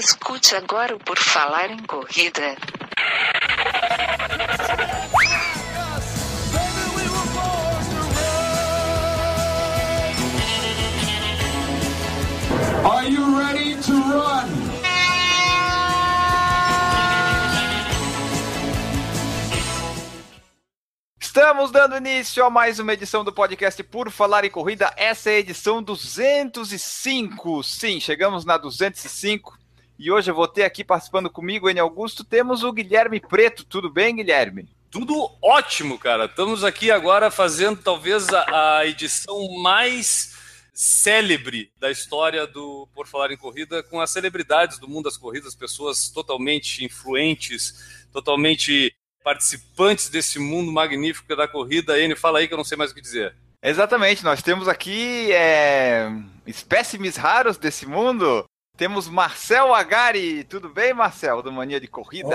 Escute agora o Por Falar em Corrida. Are you ready to run? Estamos dando início a mais uma edição do podcast Por Falar em Corrida. Essa é a edição 205. Sim, chegamos na 205. E hoje eu vou ter aqui participando comigo, N. Augusto, temos o Guilherme Preto. Tudo bem, Guilherme? Tudo ótimo, cara. Estamos aqui agora fazendo talvez a, a edição mais célebre da história do Por Falar em Corrida, com as celebridades do mundo das corridas, pessoas totalmente influentes, totalmente participantes desse mundo magnífico da corrida. Enio, fala aí que eu não sei mais o que dizer. Exatamente, nós temos aqui é, espécimes raros desse mundo. Temos Marcel Agari. Tudo bem, Marcel, do Mania de Corrida?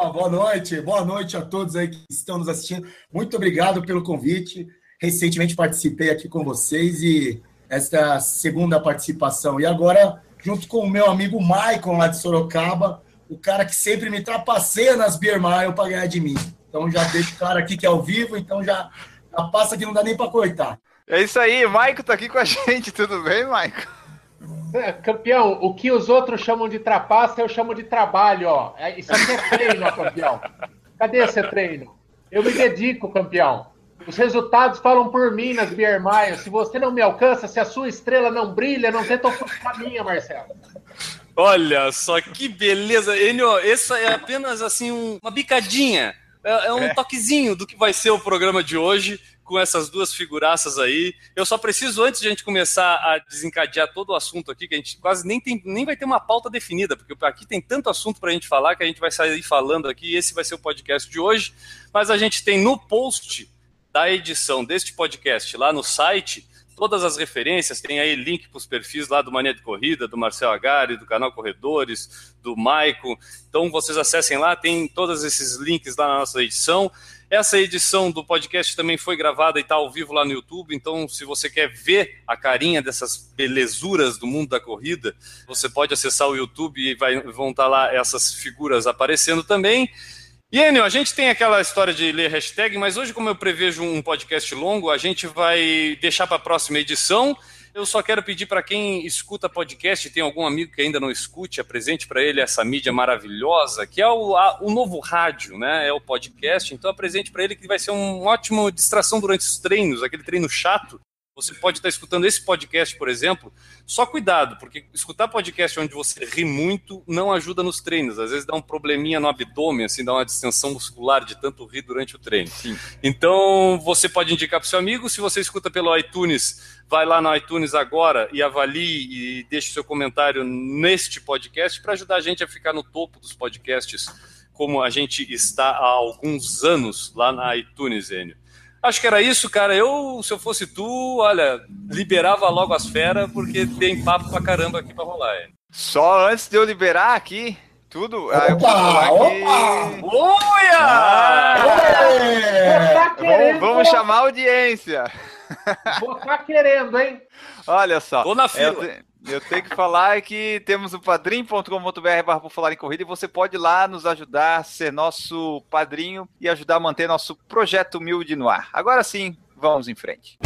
Oh, boa noite, boa noite a todos aí que estão nos assistindo. Muito obrigado pelo convite. Recentemente participei aqui com vocês e esta é a segunda participação. E agora, junto com o meu amigo Maicon lá de Sorocaba, o cara que sempre me trapaceia nas Beer Mile para ganhar de mim. Então já deixo o cara aqui que é ao vivo, então já, já passa que não dá nem para cortar. É isso aí, Maicon tá aqui com a gente, tudo bem, Maicon? É, campeão, o que os outros chamam de trapaça, eu chamo de trabalho, ó. É, isso aqui é treino, ó, campeão. Cadê esse treino? Eu me dedico, campeão. Os resultados falam por mim nas Beer Mile. Se você não me alcança, se a sua estrela não brilha, não tenta ofuscar a minha, Marcelo. Olha só que beleza. Enio, essa é apenas assim um, uma bicadinha. É, é um é. toquezinho do que vai ser o programa de hoje com essas duas figuraças aí. Eu só preciso, antes de a gente começar a desencadear todo o assunto aqui, que a gente quase nem, tem, nem vai ter uma pauta definida, porque aqui tem tanto assunto para a gente falar que a gente vai sair falando aqui. Esse vai ser o podcast de hoje. Mas a gente tem no post da edição deste podcast lá no site todas as referências, tem aí link para os perfis lá do Mania de Corrida, do Marcel Agari, do canal Corredores, do Maico. Então vocês acessem lá, tem todos esses links lá na nossa edição. Essa edição do podcast também foi gravada e está ao vivo lá no YouTube, então se você quer ver a carinha dessas belezuras do mundo da corrida, você pode acessar o YouTube e vai, vão estar tá lá essas figuras aparecendo também. E Enio, a gente tem aquela história de ler hashtag, mas hoje, como eu prevejo um podcast longo, a gente vai deixar para a próxima edição. Eu só quero pedir para quem escuta podcast, tem algum amigo que ainda não escute, apresente para ele essa mídia maravilhosa, que é o, a, o novo rádio, né? É o podcast. Então apresente para ele que vai ser uma ótima distração durante os treinos, aquele treino chato você pode estar escutando esse podcast, por exemplo. Só cuidado, porque escutar podcast onde você ri muito não ajuda nos treinos. Às vezes dá um probleminha no abdômen, assim, dá uma distensão muscular de tanto rir durante o treino. Sim. Então, você pode indicar para o seu amigo. Se você escuta pelo iTunes, vai lá no iTunes agora e avalie e deixe seu comentário neste podcast para ajudar a gente a ficar no topo dos podcasts, como a gente está há alguns anos lá na iTunes, Enio. Acho que era isso, cara. Eu, se eu fosse tu, olha, liberava logo as feras, porque tem papo pra caramba aqui pra rolar. É. Só antes de eu liberar aqui, tudo. Opa, eu falar opa! Uia! Ah, vamos, vamos chamar a audiência. Vou estar querendo, hein? Olha só. Tô na fila. Eu, eu tenho que falar que temos o padrim.com.br barra falar em corrida e você pode ir lá nos ajudar, ser nosso padrinho e ajudar a manter nosso projeto humilde no ar. Agora sim, vamos em frente.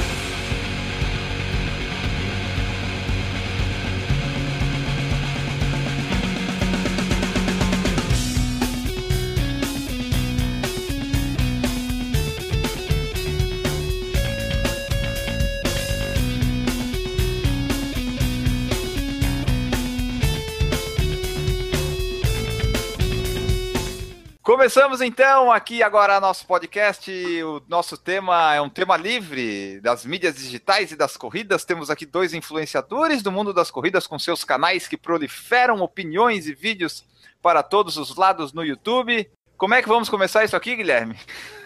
Começamos então aqui agora nosso podcast. O nosso tema é um tema livre das mídias digitais e das corridas. Temos aqui dois influenciadores do mundo das corridas com seus canais que proliferam opiniões e vídeos para todos os lados no YouTube. Como é que vamos começar isso aqui, Guilherme?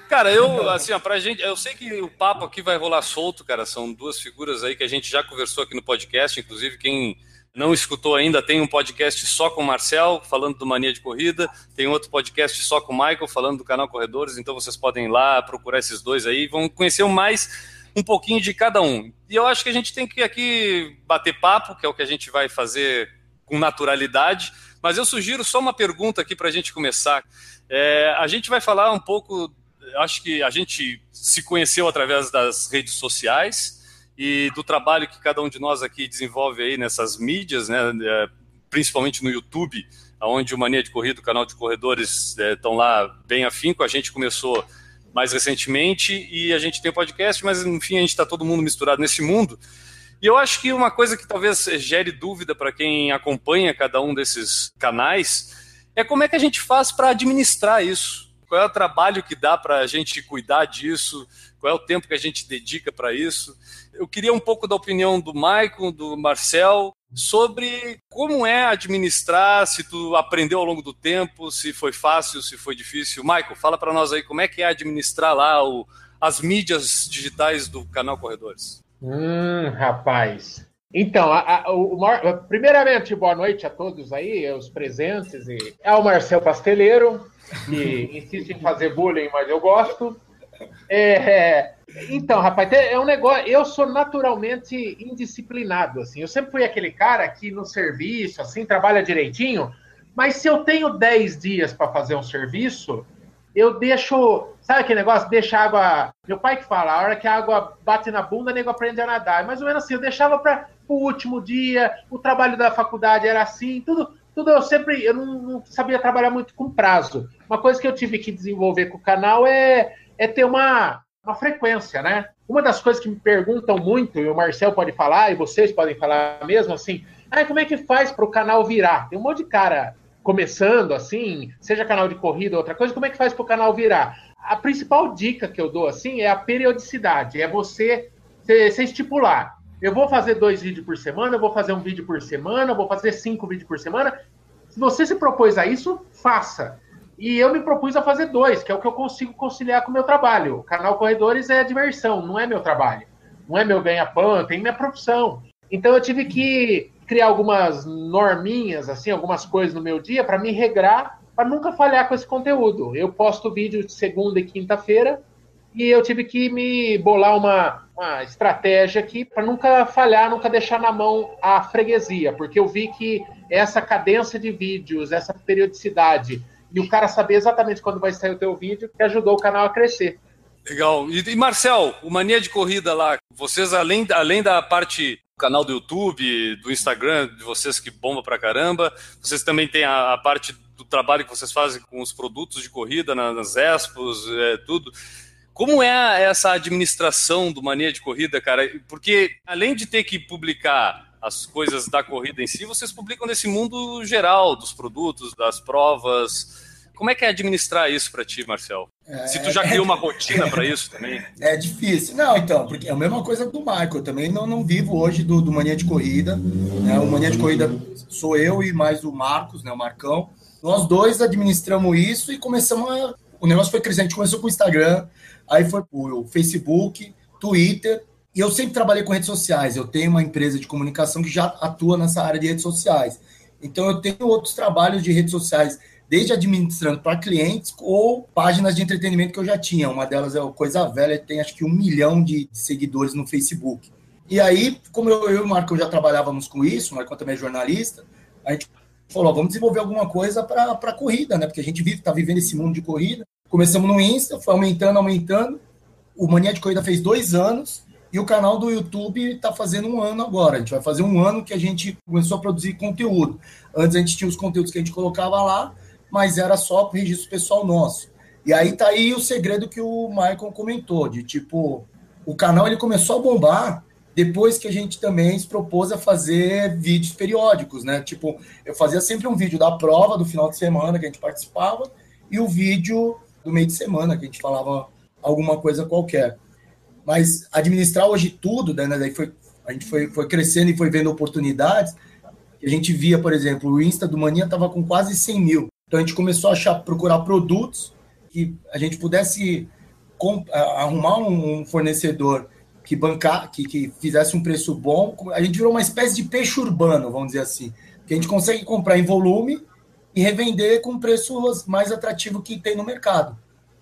Cara, eu, assim, ó, pra gente, eu sei que o papo aqui vai rolar solto, cara. São duas figuras aí que a gente já conversou aqui no podcast, inclusive quem não escutou ainda, tem um podcast só com o Marcel, falando do Mania de Corrida, tem outro podcast só com o Michael, falando do canal Corredores, então vocês podem ir lá procurar esses dois aí, vão conhecer mais um pouquinho de cada um. E eu acho que a gente tem que aqui bater papo, que é o que a gente vai fazer com naturalidade. Mas eu sugiro só uma pergunta aqui para a gente começar. É, a gente vai falar um pouco, acho que a gente se conheceu através das redes sociais e do trabalho que cada um de nós aqui desenvolve aí nessas mídias, né, é, principalmente no YouTube, onde o Mania de Corrida, o canal de corredores, estão é, lá bem afinco. A gente começou mais recentemente e a gente tem o podcast, mas enfim, a gente está todo mundo misturado nesse mundo. E eu acho que uma coisa que talvez gere dúvida para quem acompanha cada um desses canais é como é que a gente faz para administrar isso. Qual é o trabalho que dá para a gente cuidar disso? Qual é o tempo que a gente dedica para isso? Eu queria um pouco da opinião do Maicon, do Marcel, sobre como é administrar, se tu aprendeu ao longo do tempo, se foi fácil, se foi difícil. Maicon, fala para nós aí como é que é administrar lá o, as mídias digitais do canal Corredores. Hum, rapaz. Então, a, a, o, o, primeiramente, boa noite a todos aí, os presentes. E, é o Marcel Pasteleiro, que insiste em fazer bullying, mas eu gosto. É, então, rapaz, é um negócio. Eu sou naturalmente indisciplinado, assim. Eu sempre fui aquele cara que no serviço, assim, trabalha direitinho. Mas se eu tenho 10 dias para fazer um serviço, eu deixo. Sabe aquele negócio? Deixa a água. Meu pai que fala, a hora que a água bate na bunda, o nego aprende a nadar. É mais ou menos assim, eu deixava para o último dia, o trabalho da faculdade era assim, tudo. Tudo eu sempre. Eu não, não sabia trabalhar muito com prazo. Uma coisa que eu tive que desenvolver com o canal é é ter uma, uma frequência, né? Uma das coisas que me perguntam muito, e o Marcel pode falar, e vocês podem falar mesmo, assim, ah, como é que faz para o canal virar? Tem um monte de cara começando, assim, seja canal de corrida ou outra coisa, como é que faz para o canal virar? A principal dica que eu dou, assim, é a periodicidade, é você, você estipular. Eu vou fazer dois vídeos por semana, eu vou fazer um vídeo por semana, eu vou fazer cinco vídeos por semana. Se você se propôs a isso, faça. E eu me propus a fazer dois, que é o que eu consigo conciliar com o meu trabalho. O canal Corredores é diversão, não é meu trabalho. Não é meu ganha-pão, tem minha profissão. Então eu tive que criar algumas norminhas, assim, algumas coisas no meu dia para me regrar, para nunca falhar com esse conteúdo. Eu posto vídeo de segunda e quinta-feira e eu tive que me bolar uma, uma estratégia aqui para nunca falhar, nunca deixar na mão a freguesia, porque eu vi que essa cadência de vídeos, essa periodicidade, e o cara saber exatamente quando vai sair o teu vídeo, que ajudou o canal a crescer. Legal. E, e Marcel, o Mania de Corrida lá, vocês além, além da parte do canal do YouTube, do Instagram, de vocês que bomba pra caramba, vocês também têm a, a parte do trabalho que vocês fazem com os produtos de corrida nas expos, é, tudo. Como é essa administração do Mania de Corrida, cara? Porque além de ter que publicar as coisas da corrida em si, vocês publicam nesse mundo geral dos produtos, das provas, como é que é administrar isso para ti, Marcel? É, Se tu já criou uma rotina para isso também? É difícil. Não, então, porque é a mesma coisa do Michael. Eu também não, não vivo hoje do, do Mania de Corrida. Né? O Mania de Corrida sou eu e mais o Marcos, né, o Marcão. Nós dois administramos isso e começamos a... O negócio foi crescendo. A gente começou com o Instagram, aí foi o Facebook, Twitter. E eu sempre trabalhei com redes sociais. Eu tenho uma empresa de comunicação que já atua nessa área de redes sociais. Então, eu tenho outros trabalhos de redes sociais desde administrando para clientes ou páginas de entretenimento que eu já tinha. Uma delas é o Coisa Velha, tem acho que um milhão de seguidores no Facebook. E aí, como eu, eu e o Marco já trabalhávamos com isso, o Marco também é jornalista, a gente falou, vamos desenvolver alguma coisa para corrida, né? Porque a gente vive, está vivendo esse mundo de corrida. Começamos no Insta, foi aumentando, aumentando. O Mania de Corrida fez dois anos e o canal do YouTube está fazendo um ano agora. A gente vai fazer um ano que a gente começou a produzir conteúdo. Antes a gente tinha os conteúdos que a gente colocava lá, mas era só para registro pessoal nosso. E aí tá aí o segredo que o Michael comentou, de tipo, o canal ele começou a bombar depois que a gente também se propôs a fazer vídeos periódicos, né? Tipo, eu fazia sempre um vídeo da prova do final de semana que a gente participava e o vídeo do meio de semana que a gente falava alguma coisa qualquer. Mas administrar hoje tudo, né? Daí foi, a gente foi, foi crescendo e foi vendo oportunidades. A gente via, por exemplo, o Insta do Mania estava com quase 100 mil. Então a gente começou a achar, procurar produtos que a gente pudesse arrumar um fornecedor que bancar, que, que fizesse um preço bom. A gente virou uma espécie de peixe urbano, vamos dizer assim, que a gente consegue comprar em volume e revender com preço mais atrativo que tem no mercado,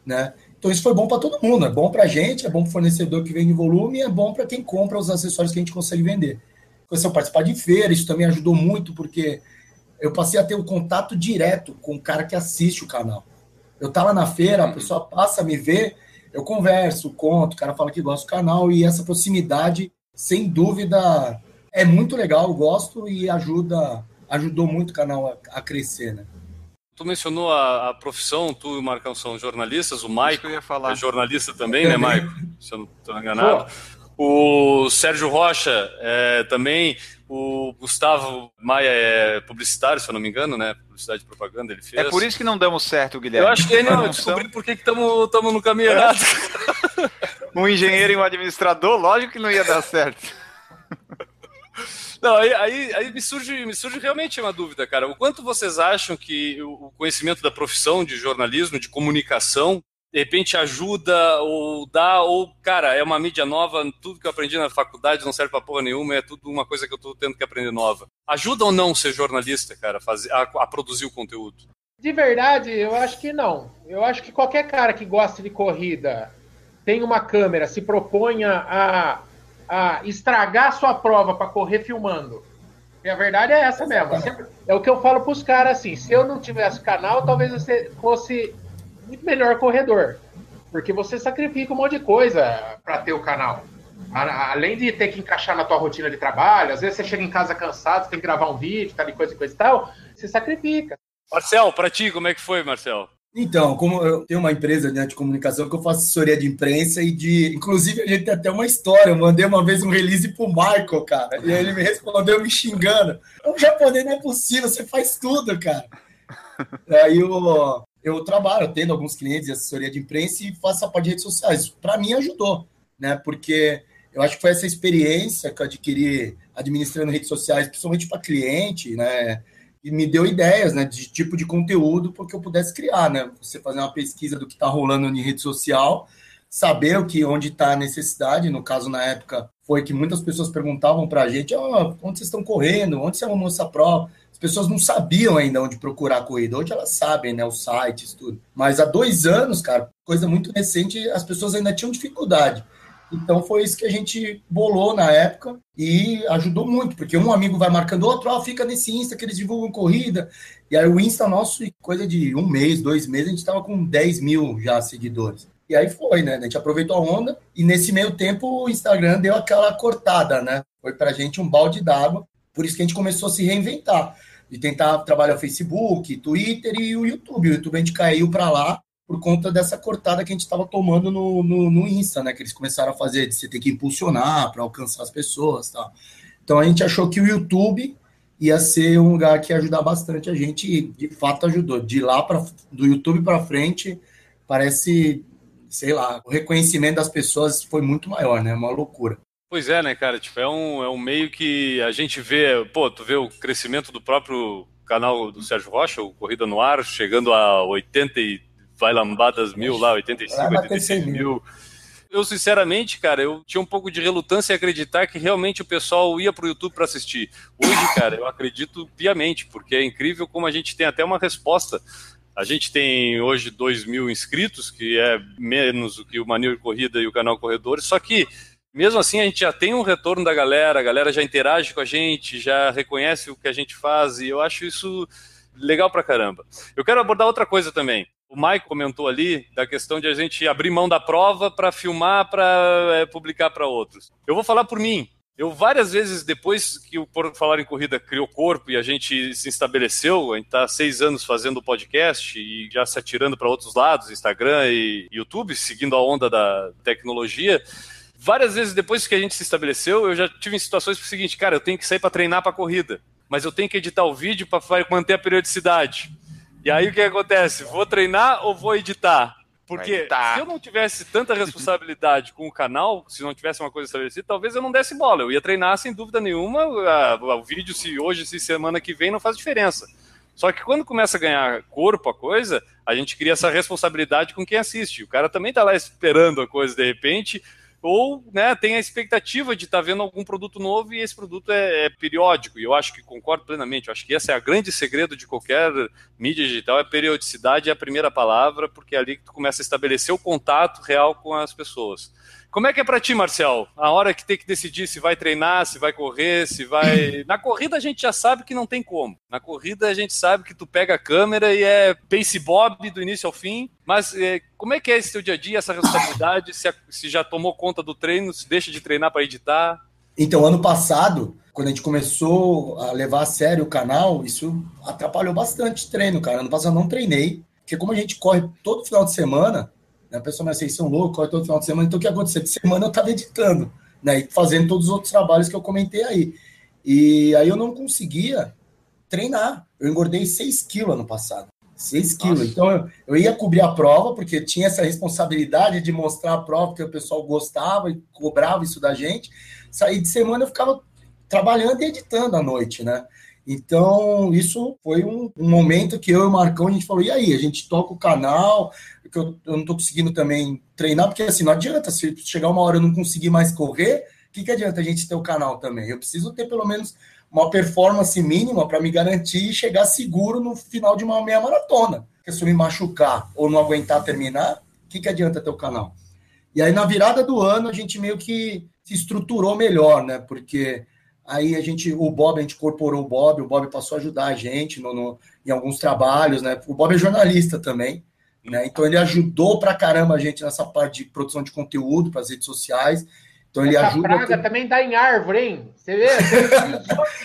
né? Então isso foi bom para todo mundo, é bom para a gente, é bom para o fornecedor que vende volume, e é bom para quem compra os acessórios que a gente consegue vender. começou a participar de feira, isso também ajudou muito, porque eu passei a ter um contato direto com o cara que assiste o canal. Eu tava na feira, a uhum. pessoa passa a me ver, eu converso, conto, o cara fala que gosta do canal, e essa proximidade, sem dúvida, é muito legal, eu gosto e ajuda, ajudou muito o canal a, a crescer, né? Tu mencionou a, a, profissão, tu e o Marcão são jornalistas, o Maico é jornalista também, né, Maico? Se eu não estou enganado. O Sérgio Rocha é, também, o Gustavo Maia é publicitário, se eu não me engano, né? Publicidade e propaganda ele fez. É por isso que não damos certo, Guilherme. Eu acho que ele não descobri por que estamos no caminho é. errado. um engenheiro e um administrador, lógico que não ia dar certo. Não, aí, aí, aí, me, surge, me surge realmente uma dúvida, cara. O quanto vocês acham que o conhecimento da profissão de jornalismo, de comunicação, de repente ajuda ou dá, ou, cara, é uma mídia nova, tudo que eu aprendi na faculdade não serve pra porra nenhuma, é tudo uma coisa que eu tô tendo que aprender nova. Ajuda ou não ser jornalista, cara, a, a produzir o conteúdo? De verdade, eu acho que não. Eu acho que qualquer cara que gosta de corrida, tem uma câmera, se proponha a a estragar sua prova para correr filmando. E a verdade é essa mesmo. É o que eu falo para os caras assim: se eu não tivesse canal, talvez você fosse muito melhor corredor. Porque você sacrifica um monte de coisa para ter o canal. Além de ter que encaixar na tua rotina de trabalho, às vezes você chega em casa cansado, você tem que gravar um vídeo, tal tá coisa e coisa e tal, você sacrifica. Marcel, para ti, como é que foi, Marcel? Então, como eu tenho uma empresa né, de comunicação que eu faço assessoria de imprensa e de. Inclusive, a gente tem até uma história. Eu mandei uma vez um release pro Michael, cara. E ele me respondeu me xingando. O japonês não é possível, você faz tudo, cara. Aí eu, eu trabalho, tendo alguns clientes de assessoria de imprensa e faço a parte de redes sociais. Para mim ajudou, né? Porque eu acho que foi essa experiência que eu adquiri administrando redes sociais, principalmente para cliente, né? e me deu ideias, né, de tipo de conteúdo para que eu pudesse criar, né? Você fazer uma pesquisa do que está rolando em rede social, saber o que onde está a necessidade. No caso na época foi que muitas pessoas perguntavam para a gente, oh, onde vocês estão correndo, onde você arrumou essa prova? As pessoas não sabiam ainda onde procurar a corrida. Hoje elas sabem, né, os sites, tudo. Mas há dois anos, cara, coisa muito recente, as pessoas ainda tinham dificuldade. Então foi isso que a gente bolou na época e ajudou muito, porque um amigo vai marcando outro, ó, fica nesse Insta que eles divulgam corrida. E aí o Insta nosso, coisa de um mês, dois meses, a gente estava com 10 mil já seguidores. E aí foi, né? A gente aproveitou a onda e nesse meio tempo o Instagram deu aquela cortada, né? Foi pra gente um balde d'água. Por isso que a gente começou a se reinventar. De tentar trabalhar o Facebook, Twitter e o YouTube. O YouTube a gente caiu para lá por conta dessa cortada que a gente estava tomando no, no, no, Insta, né? Que eles começaram a fazer, de você ter que impulsionar para alcançar as pessoas tá? Então a gente achou que o YouTube ia ser um lugar que ia ajudar bastante a gente e de fato ajudou. De lá para do YouTube para frente, parece, sei lá, o reconhecimento das pessoas foi muito maior, né? Uma loucura. Pois é, né, cara? Tipo, é um, é um meio que a gente vê, pô, tu vê o crescimento do próprio canal do Sérgio Rocha, o Corrida no Ar, chegando a 80 e vai lambadas mil lá, 85, 86 mil. Eu, sinceramente, cara, eu tinha um pouco de relutância em acreditar que realmente o pessoal ia para o YouTube para assistir. Hoje, cara, eu acredito piamente, porque é incrível como a gente tem até uma resposta. A gente tem hoje 2 mil inscritos, que é menos do que o Manil Corrida e o canal Corredores, só que mesmo assim a gente já tem um retorno da galera, a galera já interage com a gente, já reconhece o que a gente faz, e eu acho isso legal pra caramba. Eu quero abordar outra coisa também o Mike comentou ali da questão de a gente abrir mão da prova para filmar, para é, publicar para outros. Eu vou falar por mim. Eu várias vezes, depois que o Por Falar em Corrida criou corpo e a gente se estabeleceu, a gente está seis anos fazendo podcast e já se atirando para outros lados, Instagram e YouTube, seguindo a onda da tecnologia. Várias vezes depois que a gente se estabeleceu, eu já tive em situações é o seguinte, cara, eu tenho que sair para treinar para corrida, mas eu tenho que editar o vídeo para manter a periodicidade. E aí o que acontece? Vou treinar ou vou editar? Porque se eu não tivesse tanta responsabilidade com o canal, se não tivesse uma coisa estabelecida, talvez eu não desse bola. Eu ia treinar sem dúvida nenhuma. O vídeo, se hoje, se semana que vem, não faz diferença. Só que quando começa a ganhar corpo a coisa, a gente cria essa responsabilidade com quem assiste. O cara também está lá esperando a coisa de repente, ou né, tem a expectativa de estar tá vendo algum produto novo e esse produto é, é, periódico. E eu acho que concordo plenamente. Eu acho que esse é o grande segredo de qualquer mídia digital, é periodicidade é a primeira palavra, porque é ali que tu começa a estabelecer o contato real com as pessoas. Como é que é pra ti, Marcel? A hora que tem que decidir se vai treinar, se vai correr, se vai. Na corrida a gente já sabe que não tem como. Na corrida a gente sabe que tu pega a câmera e é pace bob do início ao fim. Mas é, como é que é esse teu dia a dia, essa responsabilidade? se, se já tomou conta do treino, se deixa de treinar para editar? Então, ano passado, quando a gente começou a levar a sério o canal, isso atrapalhou bastante o treino, cara. Ano passado eu não treinei, porque como a gente corre todo final de semana, a pessoa me vocês são loucos, corre todo final de semana, então o que aconteceu? De semana eu estava editando, né, e fazendo todos os outros trabalhos que eu comentei aí. E aí eu não conseguia treinar. Eu engordei 6 quilos ano passado. 6 quilos. Então eu, eu, ia cobrir a prova, porque tinha essa responsabilidade de mostrar a prova que o pessoal gostava e cobrava isso da gente. Saí de semana eu ficava trabalhando e editando à noite, né? Então, isso foi um, um, momento que eu e o Marcão, a gente falou, e aí, a gente toca o canal, que eu, eu não tô conseguindo também treinar, porque assim, não adianta, se chegar uma hora eu não conseguir mais correr, o que, que adianta a gente ter o canal também? Eu preciso ter pelo menos uma performance mínima para me garantir e chegar seguro no final de uma meia maratona. Porque se eu me machucar ou não aguentar terminar, o que, que adianta ter o canal? E aí, na virada do ano, a gente meio que se estruturou melhor, né? Porque aí a gente, o Bob, a gente incorporou o Bob, o Bob passou a ajudar a gente no, no em alguns trabalhos, né? O Bob é jornalista também, né? Então ele ajudou pra caramba a gente nessa parte de produção de conteúdo para as redes sociais. Então ele Essa ajuda. praga também dá em árvore, hein? Você vê?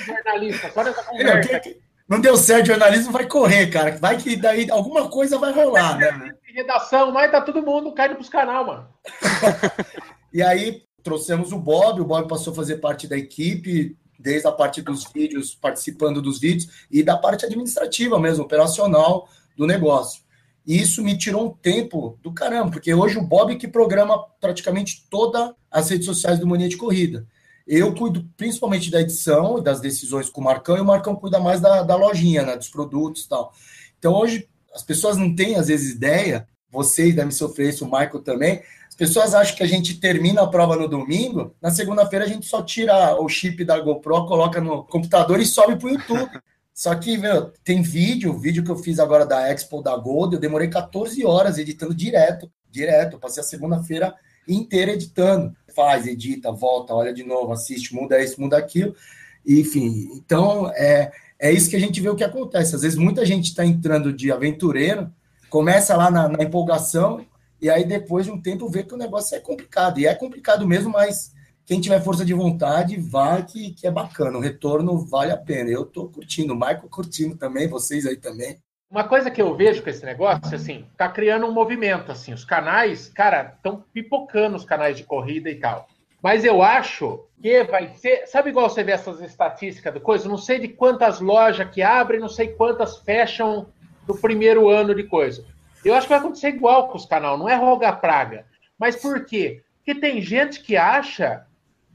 jornalista, só nessa conversa. Não deu certo, jornalismo vai correr, cara. Vai que daí alguma coisa vai rolar, né? Redação, mas tá todo mundo caindo pros canal, mano. e aí trouxemos o Bob, o Bob passou a fazer parte da equipe, desde a parte dos vídeos, participando dos vídeos, e da parte administrativa mesmo, operacional do negócio. E isso me tirou um tempo do caramba, porque hoje o Bob que programa praticamente todas as redes sociais do Mania de Corrida. Eu cuido principalmente da edição das decisões com o Marcão, e o Marcão cuida mais da, da lojinha, né, dos produtos e tal. Então hoje as pessoas não têm, às vezes, ideia, vocês devem sofrer isso, o Michael também. As pessoas acham que a gente termina a prova no domingo, na segunda-feira a gente só tira o chip da GoPro, coloca no computador e sobe para o YouTube. Só que, meu, tem vídeo, o vídeo que eu fiz agora da Expo da Gold, eu demorei 14 horas editando direto, direto. Eu passei a segunda-feira inteira editando. Faz, edita, volta, olha de novo, assiste, muda isso, muda aquilo. Enfim, então é, é isso que a gente vê o que acontece. Às vezes muita gente está entrando de aventureiro, começa lá na, na empolgação, e aí depois de um tempo vê que o negócio é complicado. E é complicado mesmo, mas quem tiver força de vontade, vá que, que é bacana. O retorno vale a pena. Eu tô curtindo, o Michael curtindo também, vocês aí também. Uma coisa que eu vejo com esse negócio, assim, tá criando um movimento, assim, os canais, cara, estão pipocando os canais de corrida e tal. Mas eu acho que vai ser, sabe igual você vê essas estatísticas do coisa? Não sei de quantas lojas que abrem, não sei quantas fecham no primeiro ano de coisa. Eu acho que vai acontecer igual com os canais, não é rogar praga. Mas por quê? Porque tem gente que acha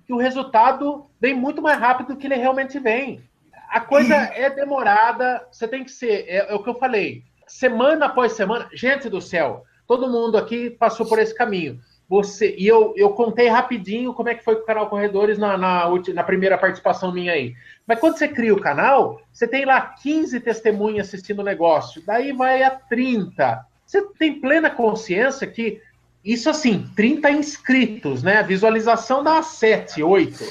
que o resultado vem muito mais rápido do que ele realmente vem. A coisa é demorada, você tem que ser, é, é, o que eu falei, semana após semana, gente do céu, todo mundo aqui passou por esse caminho. Você e eu, eu contei rapidinho como é que foi com o canal Corredores na, na, na primeira participação minha aí. Mas quando você cria o canal, você tem lá 15 testemunhas assistindo o negócio, daí vai a 30. Você tem plena consciência que isso assim, 30 inscritos, né? A visualização dá 7, 8.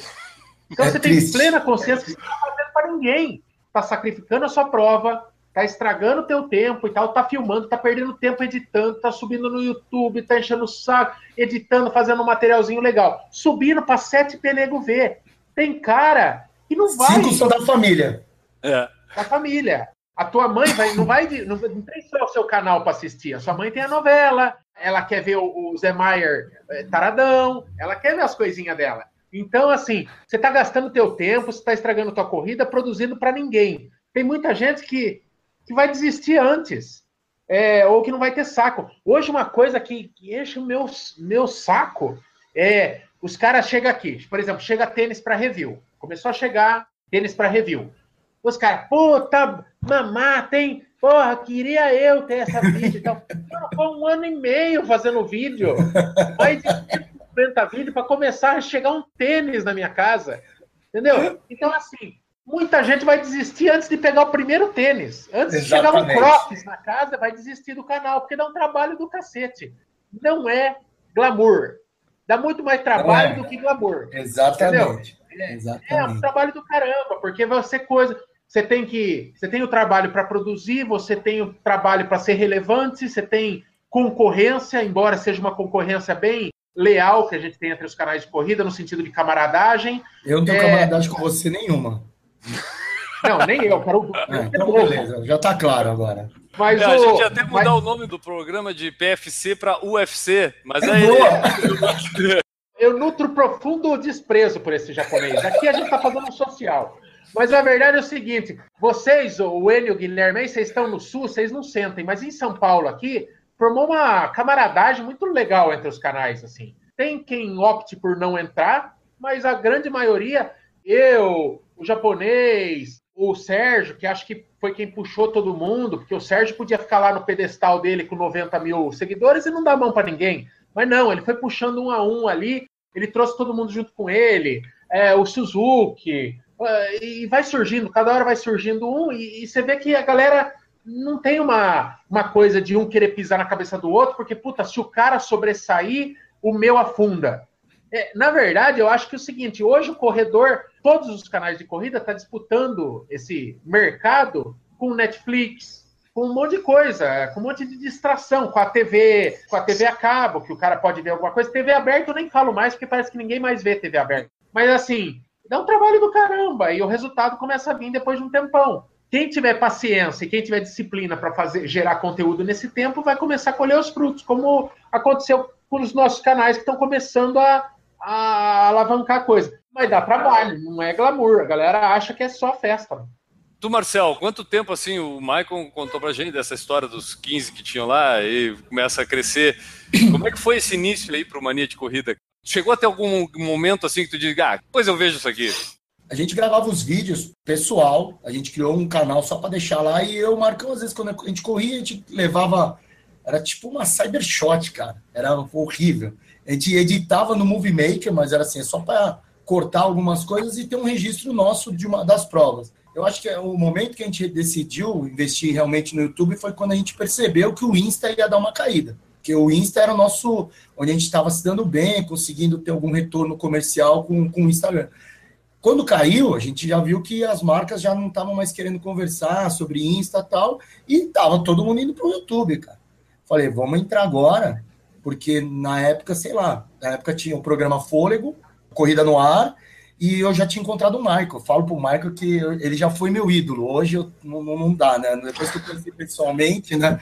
Então é você triste. tem plena consciência que você não está fazendo para ninguém. Está sacrificando a sua prova, está estragando o teu tempo e tal, está filmando, está perdendo tempo editando, está subindo no YouTube, está enchendo o saco, editando, fazendo um materialzinho legal. Subindo para 7 penego ver. Tem cara que não vai. Cinco são da família. É. Da família. A tua mãe vai, não vai, não, não tem só o seu canal para assistir. A sua mãe tem a novela, ela quer ver o, o Zé Maier é, taradão, ela quer ver as coisinhas dela. Então, assim, você está gastando teu tempo, você está estragando tua corrida, produzindo para ninguém. Tem muita gente que, que vai desistir antes, é, ou que não vai ter saco. Hoje, uma coisa que, que enche o meu, meu saco é os caras chegam aqui, por exemplo, chega tênis para review. Começou a chegar tênis para review. Os caras, puta, mamá, tem Porra, queria eu ter essa vídeo e tal. foi um ano e meio fazendo vídeo. Mais de 50 vídeos para começar a chegar um tênis na minha casa. Entendeu? Então, assim, muita gente vai desistir antes de pegar o primeiro tênis. Antes Exatamente. de chegar um crocs na casa, vai desistir do canal, porque dá um trabalho do cacete. Não é glamour. dá muito mais trabalho é. do que glamour. Exatamente. É, Exatamente. é um trabalho do caramba, porque você coisa. Você tem que. Você tem o trabalho para produzir, você tem o trabalho para ser relevante, você tem concorrência, embora seja uma concorrência bem leal que a gente tem entre os canais de corrida, no sentido de camaradagem. Eu não tenho é... camaradagem com você nenhuma. Não, nem eu, quero. É, então, beleza, já está claro agora. Mas é, o... A gente ia até mudar mas... o nome do programa de PFC para UFC, mas é aí. Boa. Eu nutro profundo desprezo por esse japonês. Aqui a gente está fazendo um social. Mas a verdade é o seguinte: vocês, o Enio Guilherme, vocês estão no sul, vocês não sentem, mas em São Paulo aqui, formou uma camaradagem muito legal entre os canais. assim. Tem quem opte por não entrar, mas a grande maioria, eu, o japonês, o Sérgio, que acho que foi quem puxou todo mundo, porque o Sérgio podia ficar lá no pedestal dele com 90 mil seguidores e não dar mão para ninguém. Mas não, ele foi puxando um a um ali, ele trouxe todo mundo junto com ele, é, o Suzuki, e vai surgindo, cada hora vai surgindo um, e, e, você vê que a galera não tem uma, uma coisa de um querer pisar na cabeça do outro, porque, puta, se o cara sobressair, o meu afunda. É, na verdade, eu acho que é o seguinte: hoje o corredor, todos os canais de corrida, está disputando esse mercado com Netflix, com um monte de coisa, com um monte de distração, com a TV, com a TV a cabo, que o cara pode ver alguma coisa. TV aberta eu nem falo mais, porque parece que ninguém mais vê TV aberta. Mas assim, dá um trabalho do caramba, e o resultado começa a vir depois de um tempão. Quem tiver paciência e quem tiver disciplina para fazer gerar conteúdo nesse tempo vai começar a colher os frutos, como aconteceu com os nossos canais que estão começando a, a alavancar a coisa. Mas dá trabalho, não é glamour. A galera acha que é só festa. Tu, Marcel, quanto tempo assim o Michael contou pra gente dessa história dos 15 que tinham lá e começa a crescer? Como é que foi esse início aí pro Mania de Corrida? Chegou até algum momento assim que tu diga, ah, depois eu vejo isso aqui. A gente gravava os vídeos pessoal, a gente criou um canal só para deixar lá e eu, Marcão, às vezes quando a gente corria, a gente levava era tipo uma cybershot, cara. Era horrível. A gente editava no Movie Maker, mas era assim, é só para cortar algumas coisas e ter um registro nosso de uma das provas. Eu acho que é o momento que a gente decidiu investir realmente no YouTube foi quando a gente percebeu que o Insta ia dar uma caída. Porque o Insta era o nosso. onde a gente estava se dando bem, conseguindo ter algum retorno comercial com, com o Instagram. Quando caiu, a gente já viu que as marcas já não estavam mais querendo conversar sobre Insta e tal, e estava todo mundo indo para o YouTube, cara. Falei, vamos entrar agora, porque na época, sei lá, na época tinha o programa Fôlego, Corrida no Ar, e eu já tinha encontrado o Michael. Falo pro Michael que ele já foi meu ídolo. Hoje eu, não, não dá, né? Depois que eu conheci pessoalmente, né?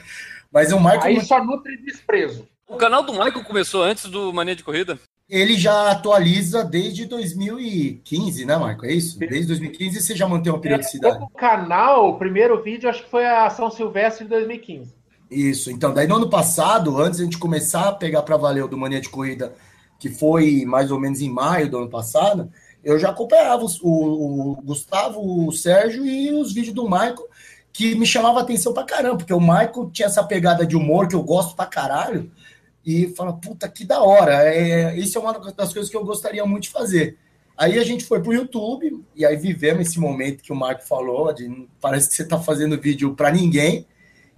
Mas o Michael. Aí só nutre desprezo. O canal do Michael começou antes do Mania de Corrida? Ele já atualiza desde 2015, né, Michael? É isso? Desde 2015 você já mantém uma periodicidade. É, o canal, o primeiro vídeo, acho que foi a São Silvestre de 2015. Isso, então, daí no ano passado, antes de a gente começar a pegar para valer o do Mania de Corrida, que foi mais ou menos em maio do ano passado, eu já acompanhava o, o Gustavo, o Sérgio e os vídeos do Michael, que me chamava atenção pra caramba, porque o Michael tinha essa pegada de humor que eu gosto pra caralho, e fala, puta, que da hora, é, isso é uma das coisas que eu gostaria muito de fazer. Aí a gente foi pro YouTube, e aí vivemos esse momento que o Marco falou, de parece que você tá fazendo vídeo para ninguém,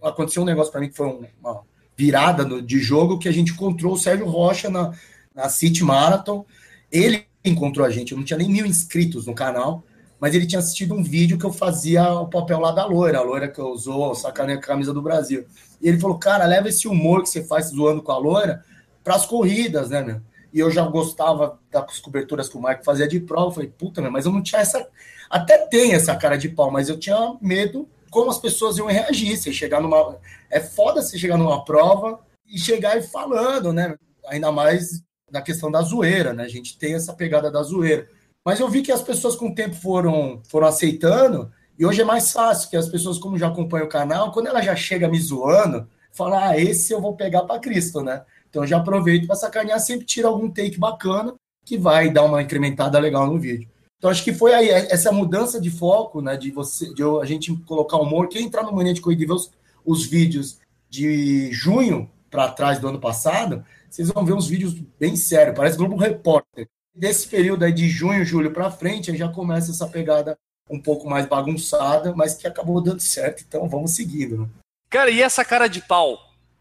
aconteceu um negócio para mim que foi uma virada de jogo que a gente encontrou o Sérgio Rocha na, na City Marathon. Ele encontrou a gente, eu não tinha nem mil inscritos no canal, mas ele tinha assistido um vídeo que eu fazia o papel lá da loira, a loira que eu usou, sacaneia a camisa do Brasil. E ele falou, cara, leva esse humor que você faz zoando com a loira para as corridas, né, meu? E eu já gostava das coberturas que o Mike fazia de prova. Eu falei, puta, meu, mas eu não tinha essa. Até tem essa cara de pau, mas eu tinha medo como as pessoas iam reagir. Você chegar numa. É foda você chegar numa prova e chegar e falando, né? Ainda mais na questão da zoeira, né? A gente tem essa pegada da zoeira. Mas eu vi que as pessoas com o tempo foram, foram aceitando, e hoje é mais fácil, que as pessoas, como já acompanham o canal, quando ela já chega me zoando, fala, ah, esse eu vou pegar para Cristo, né? Então eu já aproveito para sacanear, sempre tira algum take bacana que vai dar uma incrementada legal no vídeo. Então acho que foi aí essa mudança de foco, né, de você, de a gente colocar humor. Quem entrar no Mania de Corrida e ver os, os vídeos de junho para trás do ano passado, vocês vão ver uns vídeos bem sérios, parece Globo Repórter. Desse período aí de junho, julho para frente, aí já começa essa pegada um pouco mais bagunçada, mas que acabou dando certo, então vamos seguindo. Né? Cara, e essa cara de pau?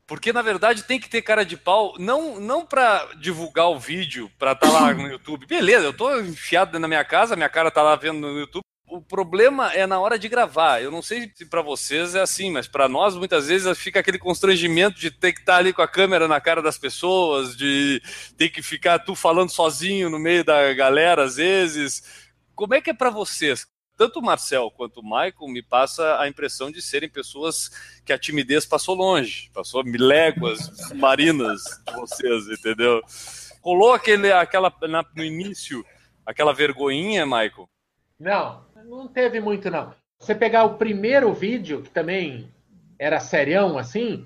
Porque, na verdade, tem que ter cara de pau, não, não para divulgar o vídeo, para estar tá lá no YouTube. Beleza, eu tô enfiado na minha casa, minha cara tá lá vendo no YouTube. O problema é na hora de gravar. Eu não sei se para vocês é assim, mas para nós muitas vezes fica aquele constrangimento de ter que estar tá ali com a câmera na cara das pessoas, de ter que ficar tu falando sozinho no meio da galera às vezes. Como é que é para vocês? tanto o Marcel quanto o Michael me passa a impressão de serem pessoas que a timidez passou longe, passou léguas marinas de vocês, entendeu? Rolou aquele, aquela, na, no início, aquela vergonhinha, Michael? Não, não teve muito, não. Você pegar o primeiro vídeo, que também era serião, assim,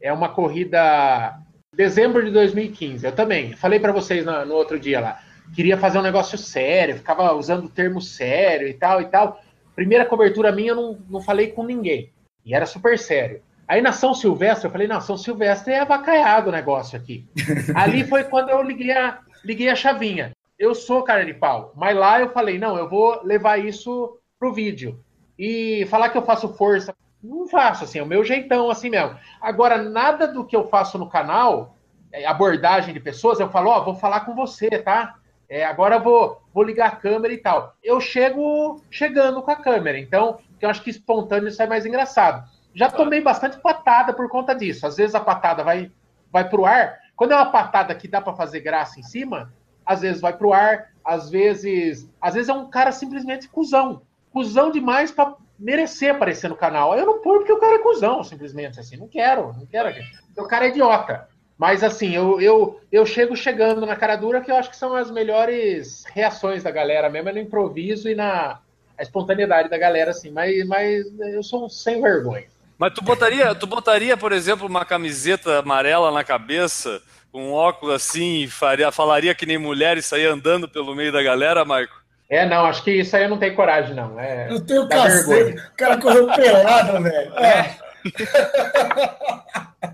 é uma corrida dezembro de 2015. Eu também, falei para vocês no, no outro dia lá queria fazer um negócio sério, ficava usando o termo sério e tal e tal. Primeira cobertura minha, eu não, não falei com ninguém. E era super sério. Aí na São Silvestre, eu falei, não, São Silvestre é avacaiado o negócio aqui. Ali foi quando eu liguei a, liguei a chavinha. Eu sou cara de pau. Mas lá eu falei, não, eu vou levar isso pro vídeo. E falar que eu faço força, não faço, assim, é o meu jeitão assim mesmo. Agora, nada do que eu faço no canal, é, abordagem de pessoas, eu falo, ó, oh, vou falar com você, tá? É, agora vou, vou ligar a câmera e tal. Eu chego chegando com a câmera, então eu acho que espontâneo sai mais engraçado. Já tomei bastante patada por conta disso. Às vezes a patada vai, vai pro ar. Quando é uma patada que dá para fazer graça em cima, às vezes vai pro ar, às vezes. Às vezes é um cara simplesmente cuzão. Cusão demais para merecer aparecer no canal. Eu não ponho porque o cara é cuzão, simplesmente assim. Não quero, não quero. O cara é idiota. Mas assim, eu, eu, eu chego chegando na cara dura que eu acho que são as melhores reações da galera mesmo, é no improviso e na espontaneidade da galera, assim. Mas, mas eu sou um sem vergonha. Mas tu botaria, tu botaria, por exemplo, uma camiseta amarela na cabeça, com um óculos assim, e faria, falaria que nem mulher e sair andando pelo meio da galera, Marco? É, não, acho que isso aí eu não tenho coragem, não. É, eu tenho cacete. O cara correu pelado, velho. É.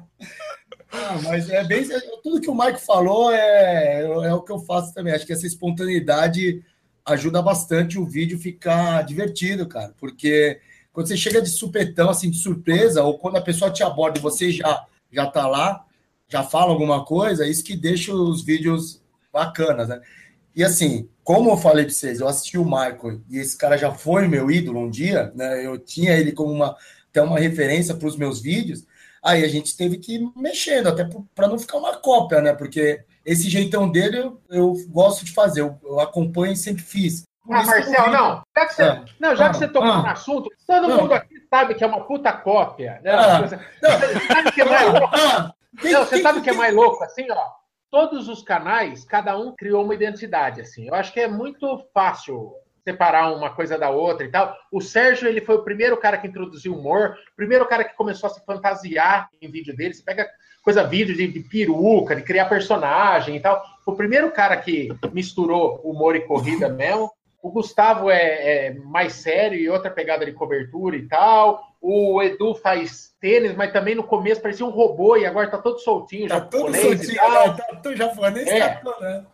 Ah, mas é bem. Tudo que o Mike falou é, é o que eu faço também. Acho que essa espontaneidade ajuda bastante o vídeo ficar divertido, cara. Porque quando você chega de supetão, assim, de surpresa, ou quando a pessoa te aborda e você já, já tá lá, já fala alguma coisa, é isso que deixa os vídeos bacanas, né? E assim, como eu falei para vocês, eu assisti o Michael e esse cara já foi meu ídolo um dia, né? Eu tinha ele como uma, até uma referência para os meus vídeos. Aí a gente teve que ir mexendo, até para não ficar uma cópia, né? Porque esse jeitão dele eu, eu gosto de fazer, eu, eu acompanho e sempre fiz. Por ah, Marcel, não. Já que você, ah, não, já ah, que você tocou ah, no assunto, todo não, mundo aqui sabe que é uma puta cópia. Né? Ah, você, não, sabe que é mais louco? Não, você sabe o que é mais louco? Assim, ó, todos os canais, cada um criou uma identidade, assim. Eu acho que é muito fácil separar uma coisa da outra e tal. O Sérgio, ele foi o primeiro cara que introduziu humor, o primeiro cara que começou a se fantasiar em vídeo dele. Você pega coisa, vídeo de, de peruca, de criar personagem e tal. O primeiro cara que misturou humor e corrida mesmo. O Gustavo é, é, mais sério e outra pegada de cobertura e tal. O Edu faz tênis, mas também no começo parecia um robô e agora tá todo soltinho. Tá todo soltinho, né? tá todo japonês. É. Tá, né?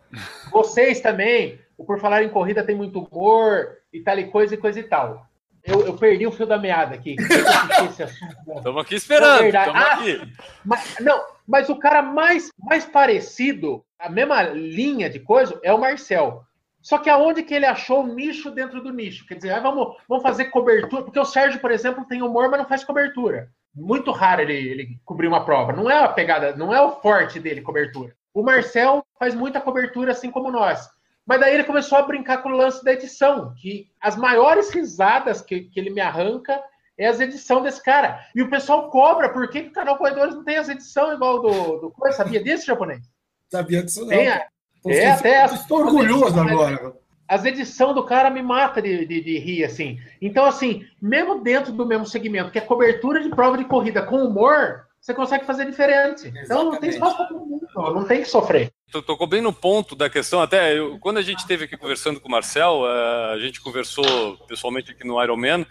Vocês também o Por Falar em Corrida tem muito humor e tal e coisa e coisa e tal. Eu, eu perdi o fio da meada aqui. Estamos aqui esperando. Ah, aqui. Mas, não, mas o cara mais, mais parecido, a mesma linha de coisa, é o Marcel. Só que aonde que ele achou o nicho dentro do nicho? Quer dizer, ah, vamos, vamos fazer cobertura. Porque o Sérgio, por exemplo, tem humor, mas não faz cobertura. Muito raro ele, ele cobrir uma prova. Não é a pegada, não é o forte dele, cobertura. O Marcel faz muita cobertura, assim como nós. Mas daí ele começou a brincar com o lance da edição, que as maiores risadas que, que ele me arranca é as edições desse cara. E o pessoal cobra, por que, que o canal Corredores não tem as edições igual do, do? Sabia disso, japonês? Sabia disso não. Tem a, é, até Estou orgulhoso agora. As edições do cara me mata de, de, de, rir, assim. Então, assim, mesmo dentro do mesmo segmento, que é cobertura de prova de corrida com humor, você consegue fazer diferente. Exatamente. Então não tem espaço para todo mundo, não tem que sofrer. Tu tocou bem no ponto da questão, até eu, quando a gente esteve aqui conversando com o Marcel, uh, a gente conversou pessoalmente aqui no Ironman,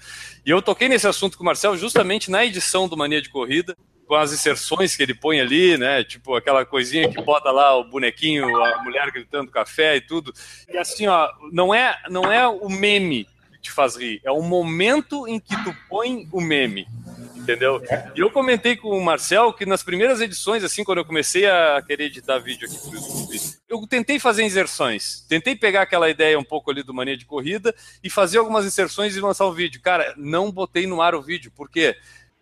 e eu toquei nesse assunto com o Marcel justamente na edição do Mania de Corrida, com as inserções que ele põe ali, né? Tipo aquela coisinha que bota lá o bonequinho, a mulher gritando café e tudo. E assim, ó, não é, não é o meme que te faz rir, é o momento em que tu põe o meme. Entendeu? E eu comentei com o Marcel que nas primeiras edições, assim, quando eu comecei a querer editar vídeo aqui pro YouTube, eu tentei fazer inserções. Tentei pegar aquela ideia um pouco ali do Mania de Corrida e fazer algumas inserções e lançar o vídeo. Cara, não botei no ar o vídeo, porque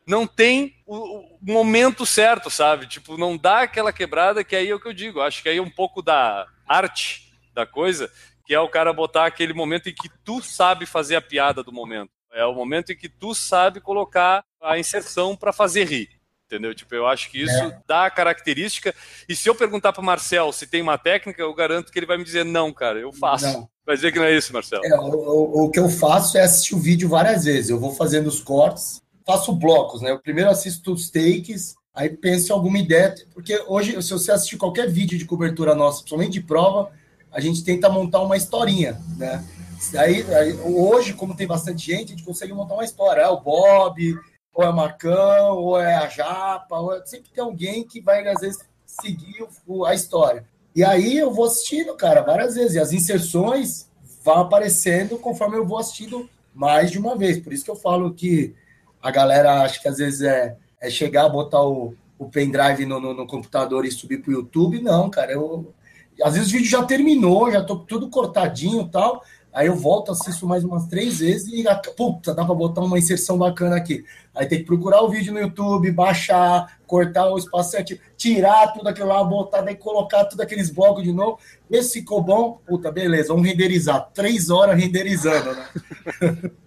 não tem o, momento certo, sabe? Tipo, não dá aquela quebrada que aí é o que eu digo. Acho que aí é um pouco da arte da coisa, que é o cara botar aquele momento em que tu sabe fazer a piada do momento. É o momento em que tu sabe colocar a inserção para fazer rir. Entendeu? Tipo, eu acho que isso é. dá a característica. E se eu perguntar para Marcel se tem uma técnica, eu garanto que ele vai me dizer não, cara, eu faço. Não. Vai dizer que não é isso, Marcel. É, o, o, o, que eu faço é assistir o vídeo várias vezes. Eu vou fazendo os cortes, faço blocos, né? Eu primeiro assisto os takes, aí penso em alguma ideia, porque hoje, se você assistir qualquer vídeo de cobertura nossa, principalmente de prova, a gente tenta montar uma historinha, né? Aí, aí, hoje, como tem bastante gente, a gente consegue montar uma história. É o Bob, ou é o Marcão, ou é a Japa, ou é... sempre tem alguém que vai, às vezes, seguir o, a história. E aí eu vou assistindo, cara, várias vezes. E as inserções vão aparecendo conforme eu vou assistindo mais de uma vez. Por isso que eu falo que a galera acha que às vezes é, é chegar, botar o, o pendrive no, no, no computador e subir para o YouTube. Não, cara, eu, às vezes o vídeo já terminou, já tô tudo cortadinho e tal. Aí eu volto, assisto mais umas três vezes e, puta, dá para botar uma inserção bacana aqui. Aí tem que procurar o vídeo no YouTube, baixar, cortar o espaço certinho, tirar tudo aquilo lá, botar, daí colocar tudo aqueles blocos de novo. Esse ficou bom, puta, beleza, vamos renderizar. Três horas renderizando, né?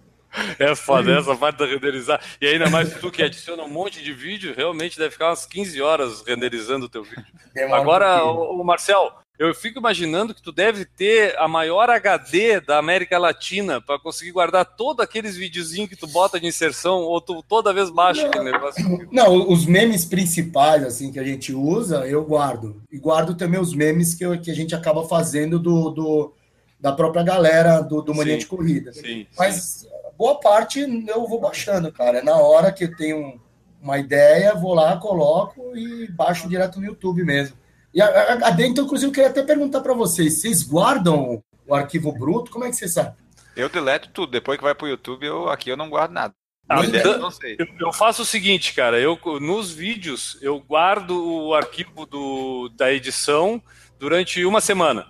É foda, essa parte da renderizar. E ainda mais tu que adiciona um monte de vídeo, realmente deve ficar umas 15 horas renderizando o teu vídeo. Agora, o Marcel, eu fico imaginando que tu deve ter a maior HD da América Latina para conseguir guardar todos aqueles videozinhos que tu bota de inserção ou tu toda vez baixa aquele negócio. Não, os memes principais assim que a gente usa, eu guardo. E guardo também os memes que, eu, que a gente acaba fazendo do, do da própria galera do, do Mania de Corrida. Sim, Mas sim. Boa parte eu vou baixando, cara. É na hora que eu tenho uma ideia, vou lá, coloco e baixo direto no YouTube mesmo. E a, a, a dentro, inclusive, eu queria até perguntar para vocês: vocês guardam o arquivo bruto? Como é que vocês sabem? Eu deleto tudo. Depois que vai para o YouTube, eu, aqui eu não guardo nada. Ah, eu, não sei. Eu, eu, faço o seguinte, cara. Eu nos vídeos eu guardo o arquivo do, da edição durante uma semana.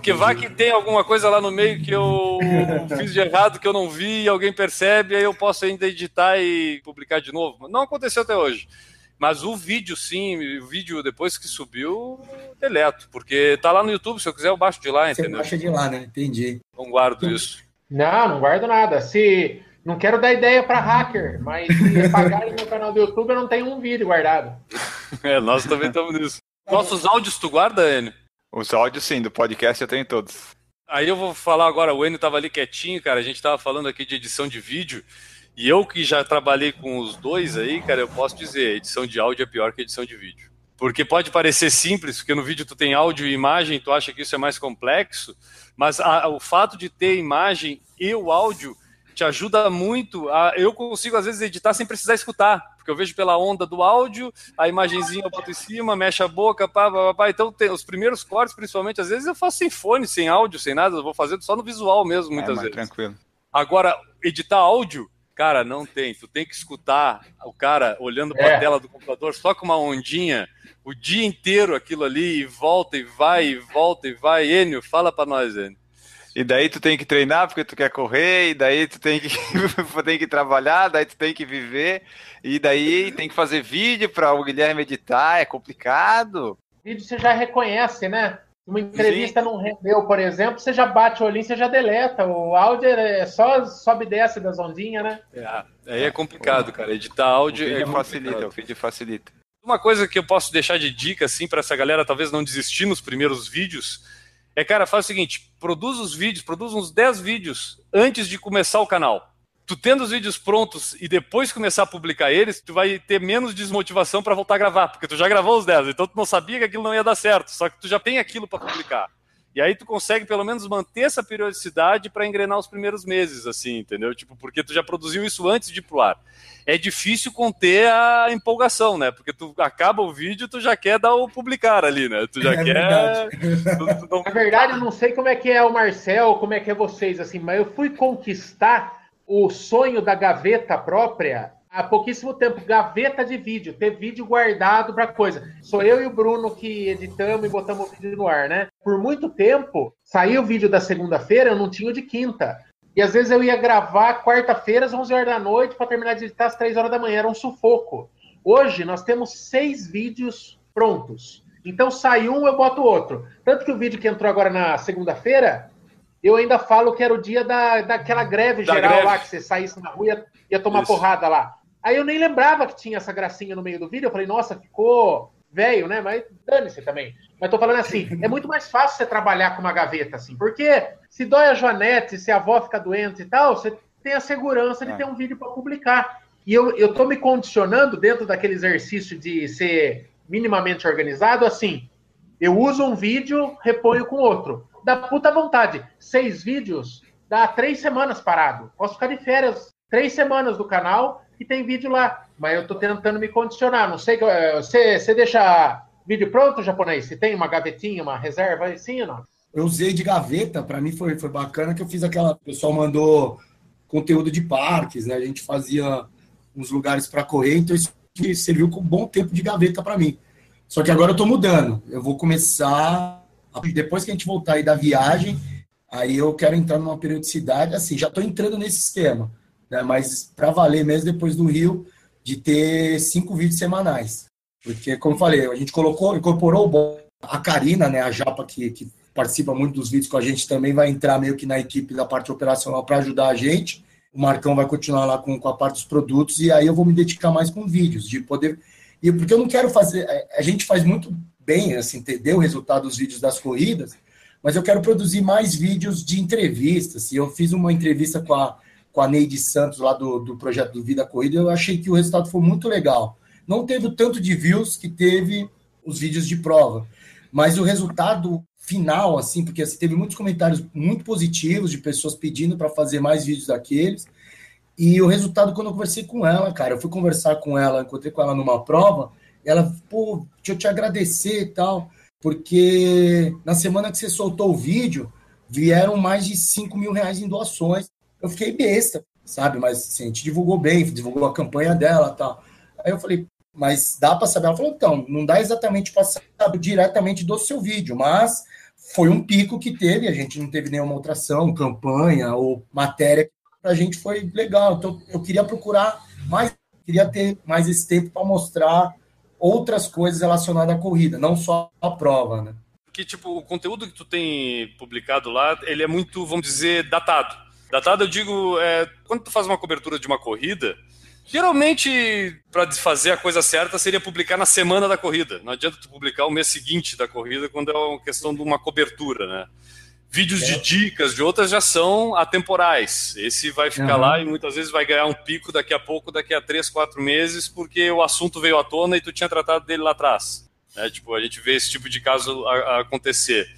Porque vai que tem alguma coisa lá no meio que eu fiz de errado, que eu não vi, e alguém percebe, aí eu posso ainda editar e publicar de novo. Não aconteceu até hoje. Mas o vídeo, sim, o vídeo depois que subiu, deleto, porque tá lá no YouTube, se eu quiser eu baixo de lá, entendeu? Você baixa de lá, né? Entendi. Não guardo isso. Não, não guardo nada. Se não quero dar ideia para hacker, mas se pagarem meu canal do YouTube, eu não tenho um vídeo guardado. é, nós também estamos nisso. Nossos áudios tu guarda, Enio? Os áudios sim, do podcast eu tenho todos. Aí eu vou falar agora, o Enio tava ali quietinho, cara, a gente tava falando aqui de edição de vídeo. E eu que já trabalhei com os dois aí, cara, eu posso dizer, edição de áudio é pior que edição de vídeo. Porque pode parecer simples, porque no vídeo tu tem áudio e imagem, tu acha que isso é mais complexo, mas a, o fato de ter imagem e o áudio te ajuda muito a. Eu consigo, às vezes, editar sem precisar escutar, porque eu vejo pela onda do áudio, a imagenzinha eu boto em cima, mexe a boca, pá, pá, pá. Então, tem, os primeiros cortes, principalmente, às vezes eu faço sem fone, sem áudio, sem nada, eu vou fazendo só no visual mesmo, muitas é, vezes. Tranquilo. Agora, editar áudio Cara, não tem. Tu tem que escutar o cara olhando para a é. tela do computador só com uma ondinha o dia inteiro aquilo ali e volta e vai e volta e vai. Enio, fala para nós, Enio. E daí tu tem que treinar porque tu quer correr, e daí tu tem que, tem que trabalhar, daí tu tem que viver, e daí tem que fazer vídeo para o Guilherme editar, é complicado. Vídeo você já reconhece, né? Uma entrevista Sim. não rendeu, por exemplo, você já bate o olhinho, você já deleta. O áudio é só sobe e desce das ondinhas, né? É, aí é complicado, cara. Editar áudio o vídeo é facilita, o vídeo facilita. Uma coisa que eu posso deixar de dica, assim, para essa galera talvez não desistir nos primeiros vídeos, é, cara, faz o seguinte: produz os vídeos, produz uns 10 vídeos antes de começar o canal tu tendo os vídeos prontos e depois começar a publicar eles, tu vai ter menos desmotivação para voltar a gravar, porque tu já gravou os 10, então tu não sabia que aquilo não ia dar certo, só que tu já tem aquilo para publicar. E aí tu consegue pelo menos manter essa periodicidade para engrenar os primeiros meses, assim, entendeu? Tipo, porque tu já produziu isso antes de ir pro ar. É difícil conter a empolgação, né? Porque tu acaba o vídeo, tu já quer dar o publicar ali, né? Tu já é quer. Tu, tu não... Na verdade, eu não sei como é que é o Marcel, como é que é vocês, assim, mas eu fui conquistar o sonho da gaveta própria há pouquíssimo tempo, gaveta de vídeo, ter vídeo guardado para coisa. Sou eu e o Bruno que editamos e botamos o vídeo no ar, né? Por muito tempo, saiu o vídeo da segunda-feira, eu não tinha o de quinta. E às vezes eu ia gravar quarta-feira às 11 horas da noite para terminar de editar às 3 horas da manhã, era um sufoco. Hoje nós temos seis vídeos prontos. Então sai um, eu boto outro. Tanto que o vídeo que entrou agora na segunda-feira, eu ainda falo que era o dia da, daquela greve Da geral greve. lá, que você saísse na rua e ia, ia tomar Isso. porrada lá. Aí eu nem lembrava que tinha essa gracinha no meio do vídeo. Eu falei, nossa, ficou velho, né? Mas dane-se também. Mas tô falando assim, é muito mais fácil você trabalhar com uma gaveta, assim, porque se dói a Joanete, se a avó fica doente e tal, você tem a segurança de É. ter um vídeo para publicar. E eu, eu tô me condicionando dentro daquele exercício de ser minimamente organizado, assim, eu uso um vídeo, reponho com outro. Da puta vontade. Seis vídeos, dá três semanas parado. Posso ficar de férias três semanas do canal e tem vídeo lá. Mas eu tô tentando me condicionar. Não sei. eh, Você, você deixa vídeo pronto, japonês? Se tem uma gavetinha, uma reserva assim ou não? Eu usei de gaveta, para mim foi, foi bacana que eu fiz aquela. O pessoal mandou conteúdo de parques, né? A gente fazia uns lugares para correr, então isso serviu com um bom tempo de gaveta para mim. Só que agora eu tô mudando. Eu vou começar. Depois que a gente voltar aí da viagem, aí eu quero entrar numa periodicidade. Assim, já tô entrando nesse esquema, né? Mas para valer mesmo depois do Rio, de ter cinco vídeos semanais. Porque, como falei, a gente colocou, incorporou. A Karina, né, a Japa, que, que participa muito dos vídeos com a gente, também vai entrar meio que na equipe da parte operacional para ajudar a gente. O Marcão vai continuar lá com, com a parte dos produtos, e aí eu vou me dedicar mais com vídeos, de poder. E porque eu não quero fazer. A gente faz muito bem, assim, entender o resultado dos vídeos das corridas, mas eu quero produzir mais vídeos de entrevistas. E eu fiz uma entrevista com a, com a Neide Santos, lá do, do projeto do Vida Corrida, eu achei que o resultado foi muito legal. Não teve o tanto de views que teve os vídeos de prova, mas o resultado final, assim, porque assim, teve muitos comentários muito positivos de pessoas pedindo para fazer mais vídeos daqueles. E o resultado, quando eu conversei com ela, cara, eu fui conversar com ela, encontrei com ela numa prova, ela, pô, deixa eu te agradecer e tal, porque na semana que você soltou o vídeo, vieram mais de 5 mil reais em doações. Eu fiquei besta, sabe? Mas assim, a gente divulgou bem, divulgou a campanha dela tal. Aí eu falei, mas dá para saber? Ela falou, então, não dá exatamente para saber diretamente do seu vídeo, mas foi um pico que teve, a gente não teve nenhuma outra ação, campanha ou matéria, para a gente foi legal. Então, eu queria procurar mais, queria ter mais esse tempo para mostrar outras coisas relacionadas à corrida, não só a prova, né? Porque, tipo, o conteúdo que tu tem publicado lá, ele é muito, vamos dizer, datado. Datado, eu digo, é, quando tu faz uma cobertura de uma corrida, geralmente, para fazer a coisa certa, seria publicar na semana da corrida. Não adianta tu publicar o mês seguinte da corrida, quando é uma questão de uma cobertura, né? Vídeos de dicas de outras já são atemporais. Esse vai ficar Uhum. lá e muitas vezes vai ganhar um pico daqui a pouco, daqui a três, quatro meses, porque o assunto veio à tona e tu tinha tratado dele lá atrás. né? Tipo, a gente vê esse tipo de caso acontecer.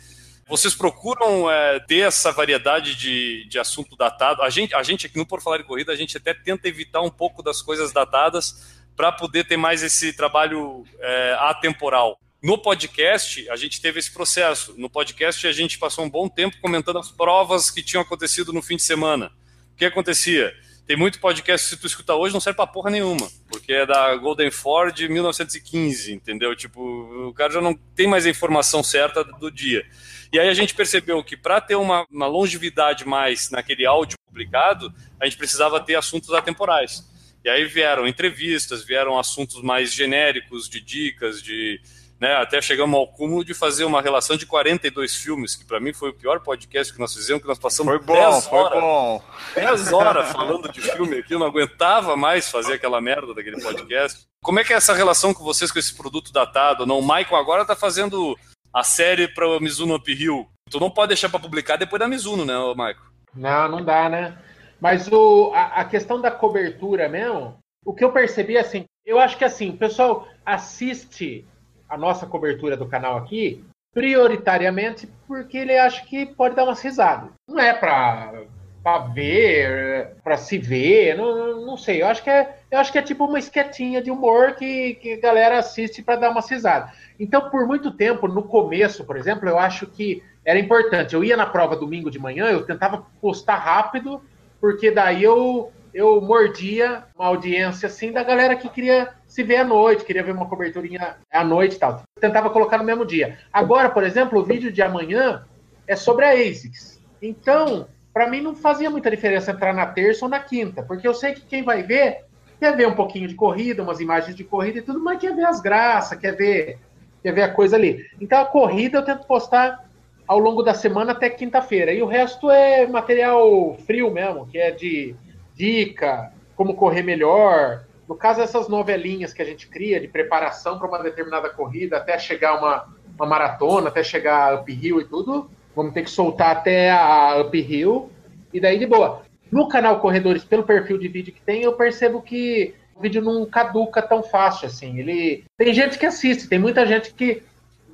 Vocês procuram é, ter essa variedade de, de assunto datado? A gente, a gente aqui no Por Falar em Corrida, a gente até tenta evitar um pouco das coisas datadas para poder ter mais esse trabalho é, atemporal. No podcast, a gente teve esse processo. No podcast, a gente passou um bom tempo comentando as provas que tinham acontecido no fim de semana. O que acontecia? Tem muito podcast se tu escuta hoje não serve pra porra nenhuma, porque é da Golden Ford de 1915, entendeu? Tipo, o cara já não tem mais a informação certa do dia. E aí a gente percebeu que para ter uma, uma longevidade mais naquele áudio publicado, a gente precisava ter assuntos atemporais. E aí vieram entrevistas, vieram assuntos mais genéricos, de dicas, de. Né, até chegamos ao cúmulo de fazer uma relação de 42 filmes, que para mim foi o pior podcast que nós fizemos, que nós passamos Foi bom, 10 foi horas, bom. 10 horas falando de filme aqui, eu não aguentava mais fazer aquela merda daquele podcast. Como é que é essa relação com vocês com esse produto datado? Não, o Michael agora tá fazendo a série para Mizuno Uphill. Tu não pode deixar para publicar depois da Mizuno, né, Michael? Não, não dá, né? Mas o, a, a questão da cobertura mesmo, o que eu percebi assim, eu acho que assim, o pessoal assiste a nossa cobertura do canal aqui prioritariamente porque ele acha que pode dar umas risadas. Não é pra, pra ver, pra se ver, não, não sei. Eu acho que é, eu acho que é tipo uma esquetinha de humor que, que a galera assiste para dar umas risadas. Então, por muito tempo, no começo, por exemplo, eu acho que era importante. Eu ia na prova domingo de manhã, eu tentava postar rápido, porque daí eu eu mordia uma audiência assim da galera que queria se ver à noite, queria ver uma coberturinha à noite e tal. Tentava colocar no mesmo dia. Agora, por exemplo, o vídeo de amanhã é sobre a ASICS. Então, para mim não fazia muita diferença entrar na terça ou na quinta, porque eu sei que quem vai ver quer ver um pouquinho de corrida, umas imagens de corrida e tudo, mas quer ver as graças, quer ver, quer ver a coisa ali. Então a corrida eu tento postar ao longo da semana até quinta-feira. E o resto é material frio mesmo, que é de dica, como correr melhor. No caso, essas novelinhas que a gente cria de preparação para uma determinada corrida, até chegar uma, uma maratona, até chegar uphill e tudo, vamos ter que soltar até a uphill e daí de boa. No canal Corredores, pelo perfil de vídeo que tem, eu percebo que o vídeo não caduca tão fácil assim. Ele tem gente que assiste, tem muita gente que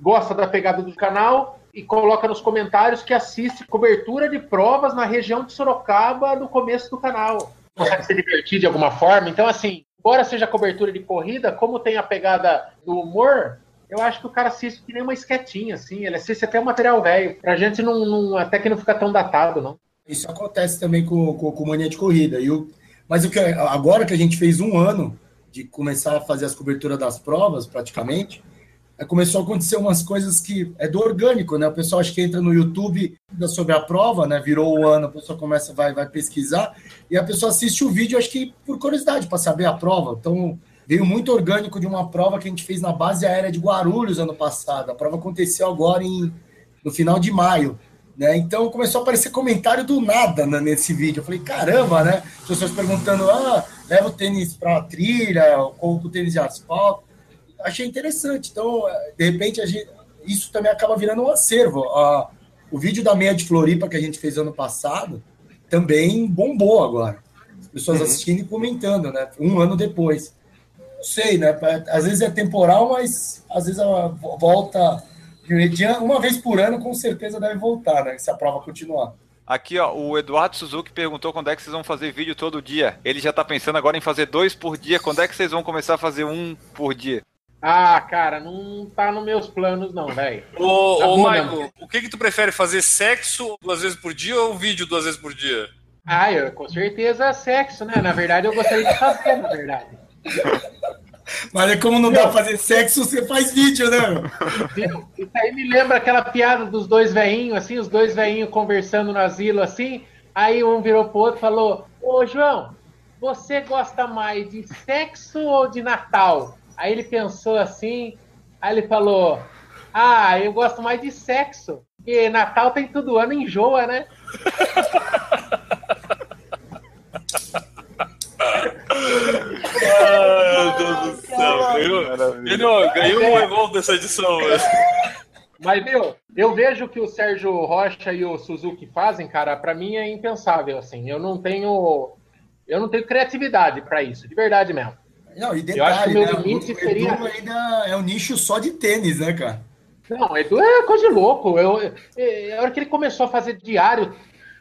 gosta da pegada do canal e coloca nos comentários que assiste cobertura de provas na região de Sorocaba no começo do canal. Consegue se divertir de alguma forma. Então, assim, embora seja cobertura de corrida, como tem a pegada do humor, eu acho que o cara assiste que nem uma esquetinha, assim. Ele assiste até o material velho. Pra gente não, não, até que não fica tão datado, não. Isso acontece também com, com, com mania de corrida. E o, mas o que, agora que a gente fez um ano de começar a fazer as coberturas das provas, praticamente, é, começou a acontecer umas coisas que é do orgânico, né? O pessoal acho que entra no YouTube sobre a prova, né? Virou o ano, a pessoa começa, vai, vai pesquisar, e a pessoa assiste o vídeo, acho que por curiosidade, para saber a prova. Então, veio muito orgânico de uma prova que a gente fez na base aérea de Guarulhos ano passado. A prova aconteceu agora em, no final de maio. Né? Então começou a aparecer comentário do nada né, nesse vídeo. Eu falei, caramba, né? As pessoas perguntando: ah, leva o tênis para trilha, ou o tênis de asfalto. Achei interessante. Então, de repente, gente, isso também acaba virando um acervo. Ah, o vídeo da meia de Floripa que a gente fez ano passado também bombou agora. As pessoas uhum. assistindo e comentando, né? Um ano depois. Não sei, né? Às vezes é temporal, mas às vezes ela volta uma vez por ano, com certeza deve voltar, né? Se a prova continuar. Aqui, ó, o Eduardo Suzuki perguntou quando é que vocês vão fazer vídeo todo dia. Ele já tá pensando agora em fazer dois por dia. Quando é que vocês vão começar a fazer um por dia? Ah, cara, não tá nos meus planos, não, velho. Ô, tá ô Michael, o que que tu prefere fazer sexo duas vezes por dia ou vídeo duas vezes por dia? Ah, eu, com certeza sexo, né? Na verdade, eu gostaria de fazer, na verdade. Mas é como não dá pra fazer sexo, você faz vídeo, né? Isso aí me lembra aquela piada dos dois veinhos, assim, os dois veinhos conversando no asilo, assim. Aí um virou pro outro e falou: Ô, João, você gosta mais de sexo ou de Natal? Aí ele pensou assim, aí ele falou: Ah, eu gosto mais de sexo, porque Natal tem todo ano, enjoa, né? Meu Deus do céu. Ganhou, ganhou um Evolve dessa edição. Mas, meu, eu vejo que o Sérgio Rocha e o Suzuki fazem, cara, para mim é impensável, assim. Eu não tenho. Eu não tenho criatividade para isso, de verdade mesmo. Não, e detalhe, eu acho que o meu né? limite o seria. Edu ainda é um nicho só de tênis, né, cara? Não, Edu é coisa de louco. Eu, eu, a hora que ele começou a fazer diário,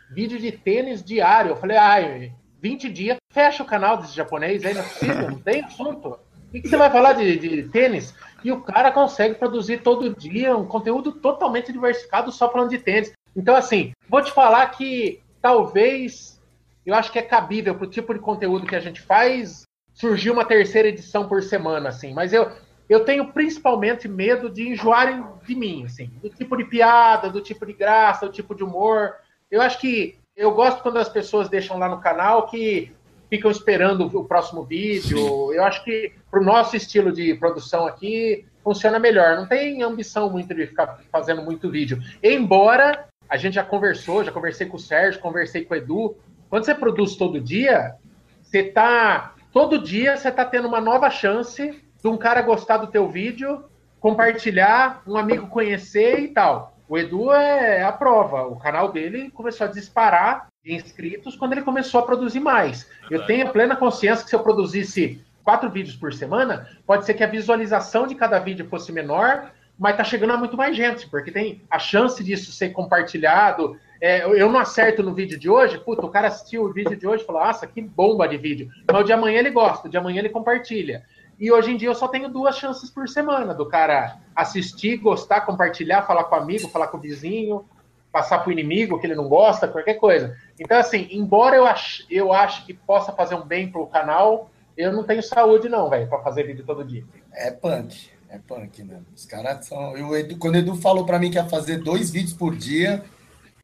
vídeo de tênis diário, eu falei, ai, 20 dias, fecha o canal desse japonês aí, não é não tem assunto. O que, que você vai falar de, de, tênis? E o cara consegue produzir todo dia um conteúdo totalmente diversificado só falando de tênis. Então, assim, vou te falar que talvez eu acho que é cabível para o tipo de conteúdo que a gente faz surgir uma terceira edição por semana, assim. Mas eu, eu tenho principalmente medo de enjoarem de mim, assim, do tipo de piada, do tipo de graça, do tipo de humor. Eu acho que eu gosto quando as pessoas deixam lá no canal que ficam esperando o próximo vídeo. Sim. Eu acho que para o nosso estilo de produção aqui funciona melhor. Não tem ambição muito de ficar fazendo muito vídeo. Embora a gente já conversou, já conversei com o Sérgio, conversei com o Edu. Quando você produz todo dia, você tá todo dia você tá tendo uma nova chance de um cara gostar do teu vídeo, compartilhar, um amigo conhecer e tal. O Edu é a prova. O canal dele começou a disparar de inscritos quando ele começou a produzir mais. Eu tenho plena consciência que se eu produzisse quatro vídeos por semana, pode ser que a visualização de cada vídeo fosse menor, mas tá chegando a muito mais gente, porque tem a chance disso ser compartilhado. É, eu não acerto no vídeo de hoje, puta, o cara assistiu o vídeo de hoje e falou, nossa, que bomba de vídeo. Mas o de amanhã ele gosta, o de amanhã ele compartilha. E hoje em dia eu só tenho duas chances por semana do cara assistir, gostar, compartilhar, falar com o amigo, falar com o vizinho. passar para o inimigo que ele não gosta, qualquer coisa. Então, assim, embora eu ache, eu ache que possa fazer um bem pro canal, eu não tenho saúde, não, velho, para fazer vídeo todo dia. É punk. É punk, né? Os caras são. Eu, Edu, quando o Edu falou para mim que ia fazer dois vídeos por dia,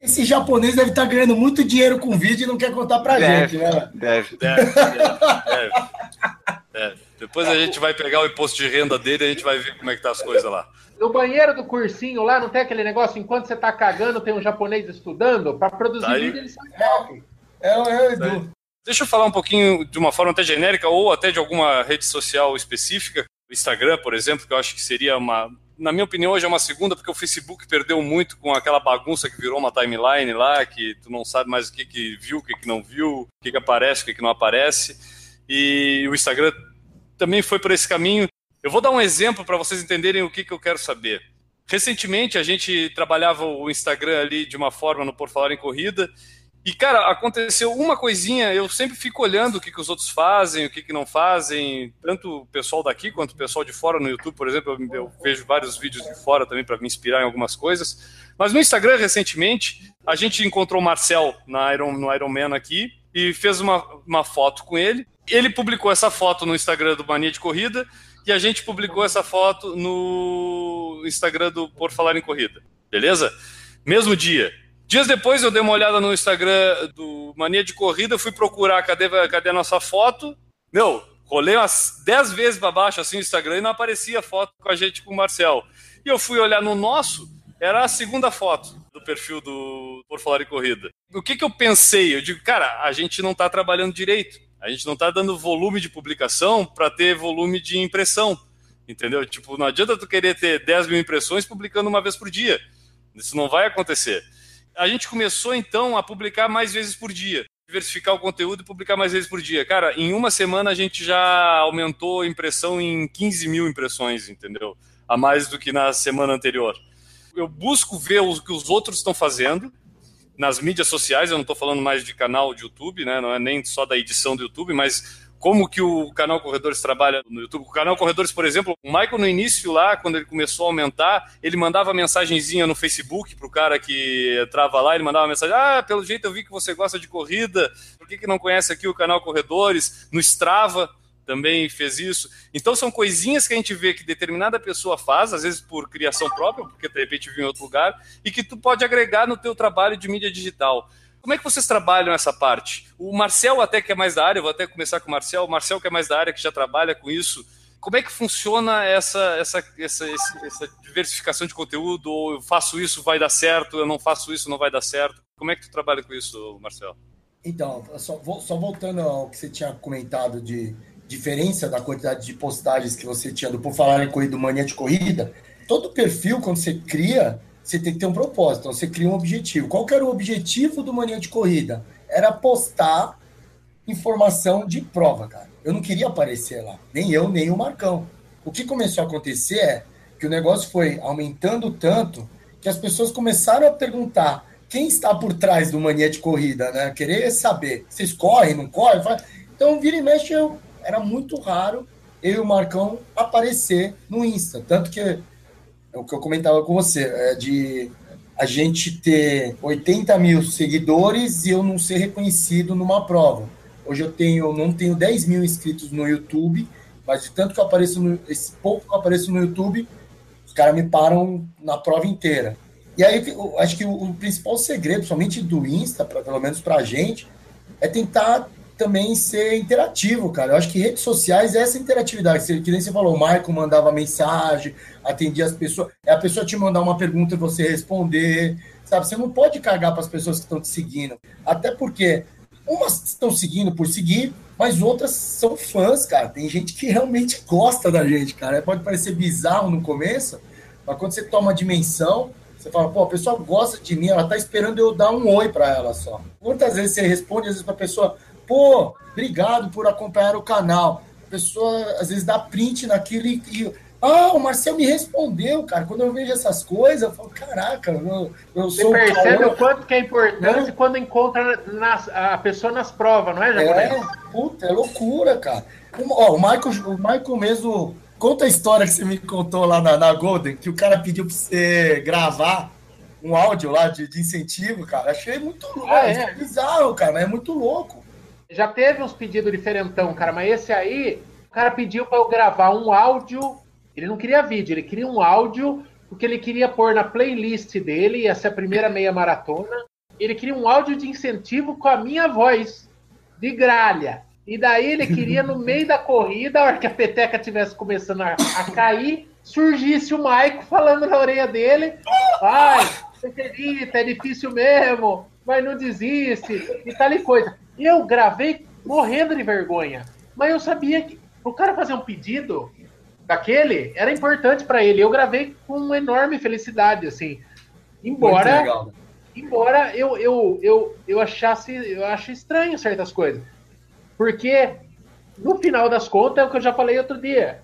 esse japonês deve estar tá ganhando muito dinheiro com vídeo e não quer contar pra deve, gente, né? Deve, deve, deve, deve. Depois a gente vai pegar o imposto de renda dele e a gente vai ver como é que tá as coisas lá. No banheiro do cursinho lá, não tem aquele negócio, enquanto você tá cagando, tem um japonês estudando? Para produzir tá vídeo, ele sabe é, é, é, Edu. Tá Deixa eu falar um pouquinho de uma forma até genérica ou até de alguma rede social específica. O Instagram, por exemplo, que eu acho que seria uma. Na minha opinião, hoje é uma segunda, porque o Facebook perdeu muito com aquela bagunça que virou uma timeline lá, que tu não sabe mais o que, que viu, o que, que não viu, o que, que aparece, o que, que não aparece. E o Instagram também foi por esse caminho. Eu vou dar um exemplo para vocês entenderem o que, que eu quero saber. Recentemente a gente trabalhava o Instagram ali de uma forma no Por Falar em Corrida e, cara, aconteceu uma coisinha, eu sempre fico olhando o que, que os outros fazem, o que, que não fazem, tanto o pessoal daqui quanto o pessoal de fora no YouTube, por exemplo, eu, eu vejo vários vídeos de fora também para me inspirar em algumas coisas. Mas no Instagram, recentemente, a gente encontrou o Marcel na Iron, no Iron Man aqui e fez uma, uma foto com ele. Ele publicou essa foto no Instagram do Mania de Corrida e a gente publicou essa foto no Instagram do Por Falar em Corrida. Beleza? Mesmo dia. Dias depois eu dei uma olhada no Instagram do Mania de Corrida, fui procurar cadê, cadê a nossa foto. Meu, rolei umas 10 vezes para baixo assim no Instagram e não aparecia foto com a gente com o Marcel. E eu fui olhar no nosso, era a segunda foto do perfil do Por Falar em Corrida. O que, que eu pensei? Eu digo, cara, a gente não está trabalhando direito. A gente não está dando volume de publicação para ter volume de impressão. Entendeu? Tipo, não adianta tu querer ter 10 mil impressões publicando uma vez por dia. Isso não vai acontecer. A gente começou então a publicar mais vezes por dia. Diversificar o conteúdo e publicar mais vezes por dia. Cara, em uma semana a gente já aumentou a impressão em 15 mil impressões, entendeu? A mais do que na semana anterior. Eu busco ver o que os outros estão fazendo nas mídias sociais, eu não estou falando mais de canal de YouTube, né? não é nem só da edição do YouTube, mas como que o canal Corredores trabalha no YouTube. O canal Corredores, por exemplo, o Michael no início lá, quando ele começou a aumentar, ele mandava mensagenzinha no Facebook pro cara que entrava lá, ele mandava mensagem, ah, pelo jeito eu vi que você gosta de corrida, por que, que não conhece aqui o canal Corredores? No Strava, também fez isso. Então são coisinhas que a gente vê que determinada pessoa faz, às vezes por criação própria, porque de repente viu em outro lugar, e que tu pode agregar no teu trabalho de mídia digital. Como é que vocês trabalham essa parte? O Marcel até que é mais da área, vou até começar com o Marcel, o Marcel que é mais da área, que já trabalha com isso. Como é que funciona essa, essa, essa, essa diversificação de conteúdo? Ou eu faço isso, vai dar certo, eu não faço isso, não vai dar certo? Como é que tu trabalha com isso, Marcel? Então, só, só voltando ao que você tinha comentado de diferença da quantidade de postagens que você tinha do Por Falar em Corrida, Mania de Corrida, todo perfil, quando você cria, você tem que ter um propósito. Então, você cria um objetivo. Qual era o objetivo do Mania de Corrida? Era postar informação de prova, cara. Eu não queria aparecer lá. Nem eu, nem o Marcão. O que começou a acontecer é que o negócio foi aumentando tanto que as pessoas começaram a perguntar quem está por trás do Mania de Corrida, né? Querer saber. Vocês correm, não correm? Então, vira e mexe, eu era muito raro eu e o Marcão aparecer no Insta. Tanto que é o que eu comentava com você, é de a gente ter 80 mil seguidores e eu não ser reconhecido numa prova. Hoje eu tenho, não tenho 10 mil inscritos no YouTube, mas de tanto que eu apareço no, esse pouco que eu apareço no YouTube, os caras me param na prova inteira. E aí eu acho que o, o principal segredo, somente do Insta, pra, pelo menos pra gente, é tentar também ser interativo, cara. Eu acho que redes sociais é essa interatividade. Que nem você falou, o Marco mandava mensagem, atendia as pessoas. É a pessoa te mandar uma pergunta e você responder. Sabe? Você não pode cagar para as pessoas que estão te seguindo. Até porque umas estão seguindo por seguir, mas outras são fãs, cara. Tem gente que realmente gosta da gente, cara. Pode parecer bizarro no começo, mas quando você toma a dimensão, você fala, pô, a pessoa gosta de mim, ela tá esperando eu dar um oi para ela só. Quantas vezes você responde, às vezes, pra pessoa, Pô, obrigado por acompanhar o canal. A pessoa às vezes dá print naquilo e, e ah, o Marcel me respondeu, cara. Quando eu vejo essas coisas, eu falo, caraca, eu, eu sou. Você percebe o quanto que é importante não. quando encontra nas, a pessoa nas provas, não é, Jacaré? É, puta, é loucura, cara. O, ó, o, Michael, o Michael mesmo. Conta a história que você me contou lá na, na Golden, que o cara pediu pra você gravar um áudio lá de, de incentivo, cara. Achei muito louco. Ah, é? é bizarro, cara, é muito louco. Já teve uns pedidos diferentão, cara, mas esse aí, o cara pediu pra eu gravar um áudio. Ele não queria vídeo, ele queria um áudio, porque ele queria pôr na playlist dele, essa é a primeira meia maratona. Ele queria um áudio de incentivo com a minha voz, de gralha. E daí ele queria, no meio da corrida, a hora que a peteca estivesse começando a, a cair, surgisse o Maico falando na orelha dele: Ai, você acredita, é difícil mesmo, mas não desiste, e tal e coisa. Eu gravei morrendo de vergonha. Mas eu sabia que o cara fazer um pedido daquele era importante para ele. Eu gravei com enorme felicidade, assim. Embora, legal. embora eu, eu, eu, eu achasse, eu acho estranho certas coisas. Porque, no final das contas, é o que eu já falei outro dia.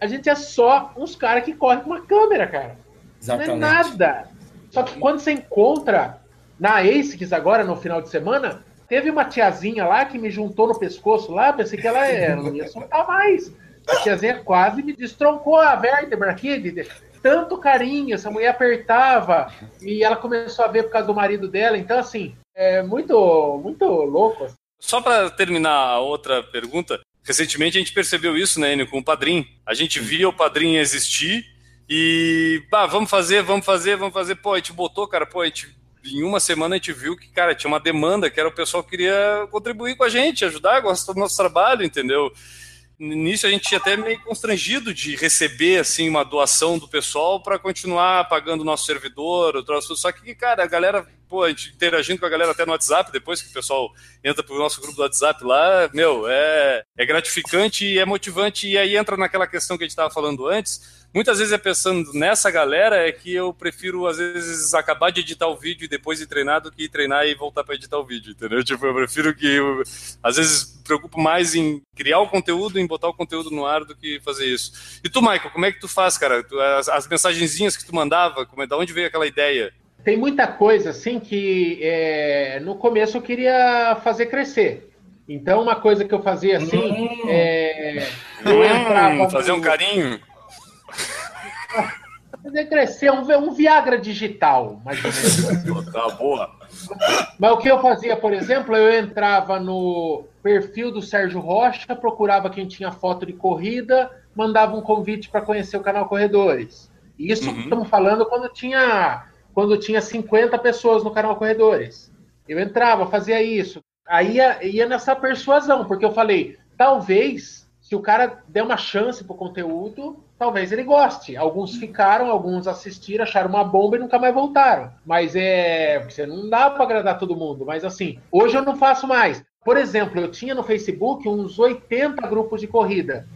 A gente é só uns caras que correm com uma câmera, cara. Exatamente. Não é nada. Só que quando você encontra na ASICS agora, no final de semana, teve uma tiazinha lá que me juntou no pescoço lá, pensei que ela é, não ia soltar mais. A tiazinha quase me destroncou a vértebra aqui, de, de tanto carinho, essa mulher apertava e ela começou a ver por causa do marido dela. Então, assim, é muito, muito louco. assim. Só para terminar a outra pergunta, recentemente a gente percebeu isso, né, Enio, com o Padrim. A gente via o Padrim existir e, bah, vamos fazer, vamos fazer, vamos fazer. Pô, a gente botou, cara, pô, a gente, em uma semana a gente viu que, cara, tinha uma demanda, que era o pessoal que queria contribuir com a gente, ajudar, gostar do nosso trabalho, entendeu? Nisso a gente tinha até meio constrangido de receber assim uma doação do pessoal para continuar pagando o nosso servidor, o troço. Só que, cara, a galera, pô, a gente interagindo com a galera até no WhatsApp, depois que o pessoal entra pro nosso grupo do WhatsApp lá, meu, é, é gratificante e é motivante. E aí entra naquela questão que a gente estava falando antes. Muitas vezes é pensando nessa galera é que eu prefiro, às vezes, acabar de editar o vídeo e depois de treinar do que treinar e voltar para editar o vídeo, entendeu? Tipo, eu prefiro que. Eu, às vezes me preocupo mais em criar o conteúdo, em botar o conteúdo no ar do que fazer isso. E tu, Michael, como é que tu faz, cara? Tu- as, as mensagenzinhas que tu mandava, como é, da onde veio aquela ideia? Tem muita coisa assim que é, no começo eu queria fazer crescer. Então, uma coisa que eu fazia assim, Hum. é, eu Hum, fazer um carinho? fazer crescer um, um Viagra digital, mais Tá boa. Mas o que eu fazia, por exemplo, eu entrava no perfil do Sérgio Rocha, procurava quem tinha foto de corrida, mandava um convite para conhecer o canal Corredores. Isso Uhum. estamos falando quando tinha quando tinha 50 pessoas no canal Corredores. Eu entrava, fazia isso. Aí ia, ia nessa persuasão, porque eu falei, talvez, se o cara der uma chance pro conteúdo, talvez ele goste. Alguns ficaram, alguns assistiram, acharam uma bomba e nunca mais voltaram. Mas é. Você não dá para agradar todo mundo. Mas assim, hoje eu não faço mais. Por exemplo, eu tinha no Facebook uns 80 grupos de corrida.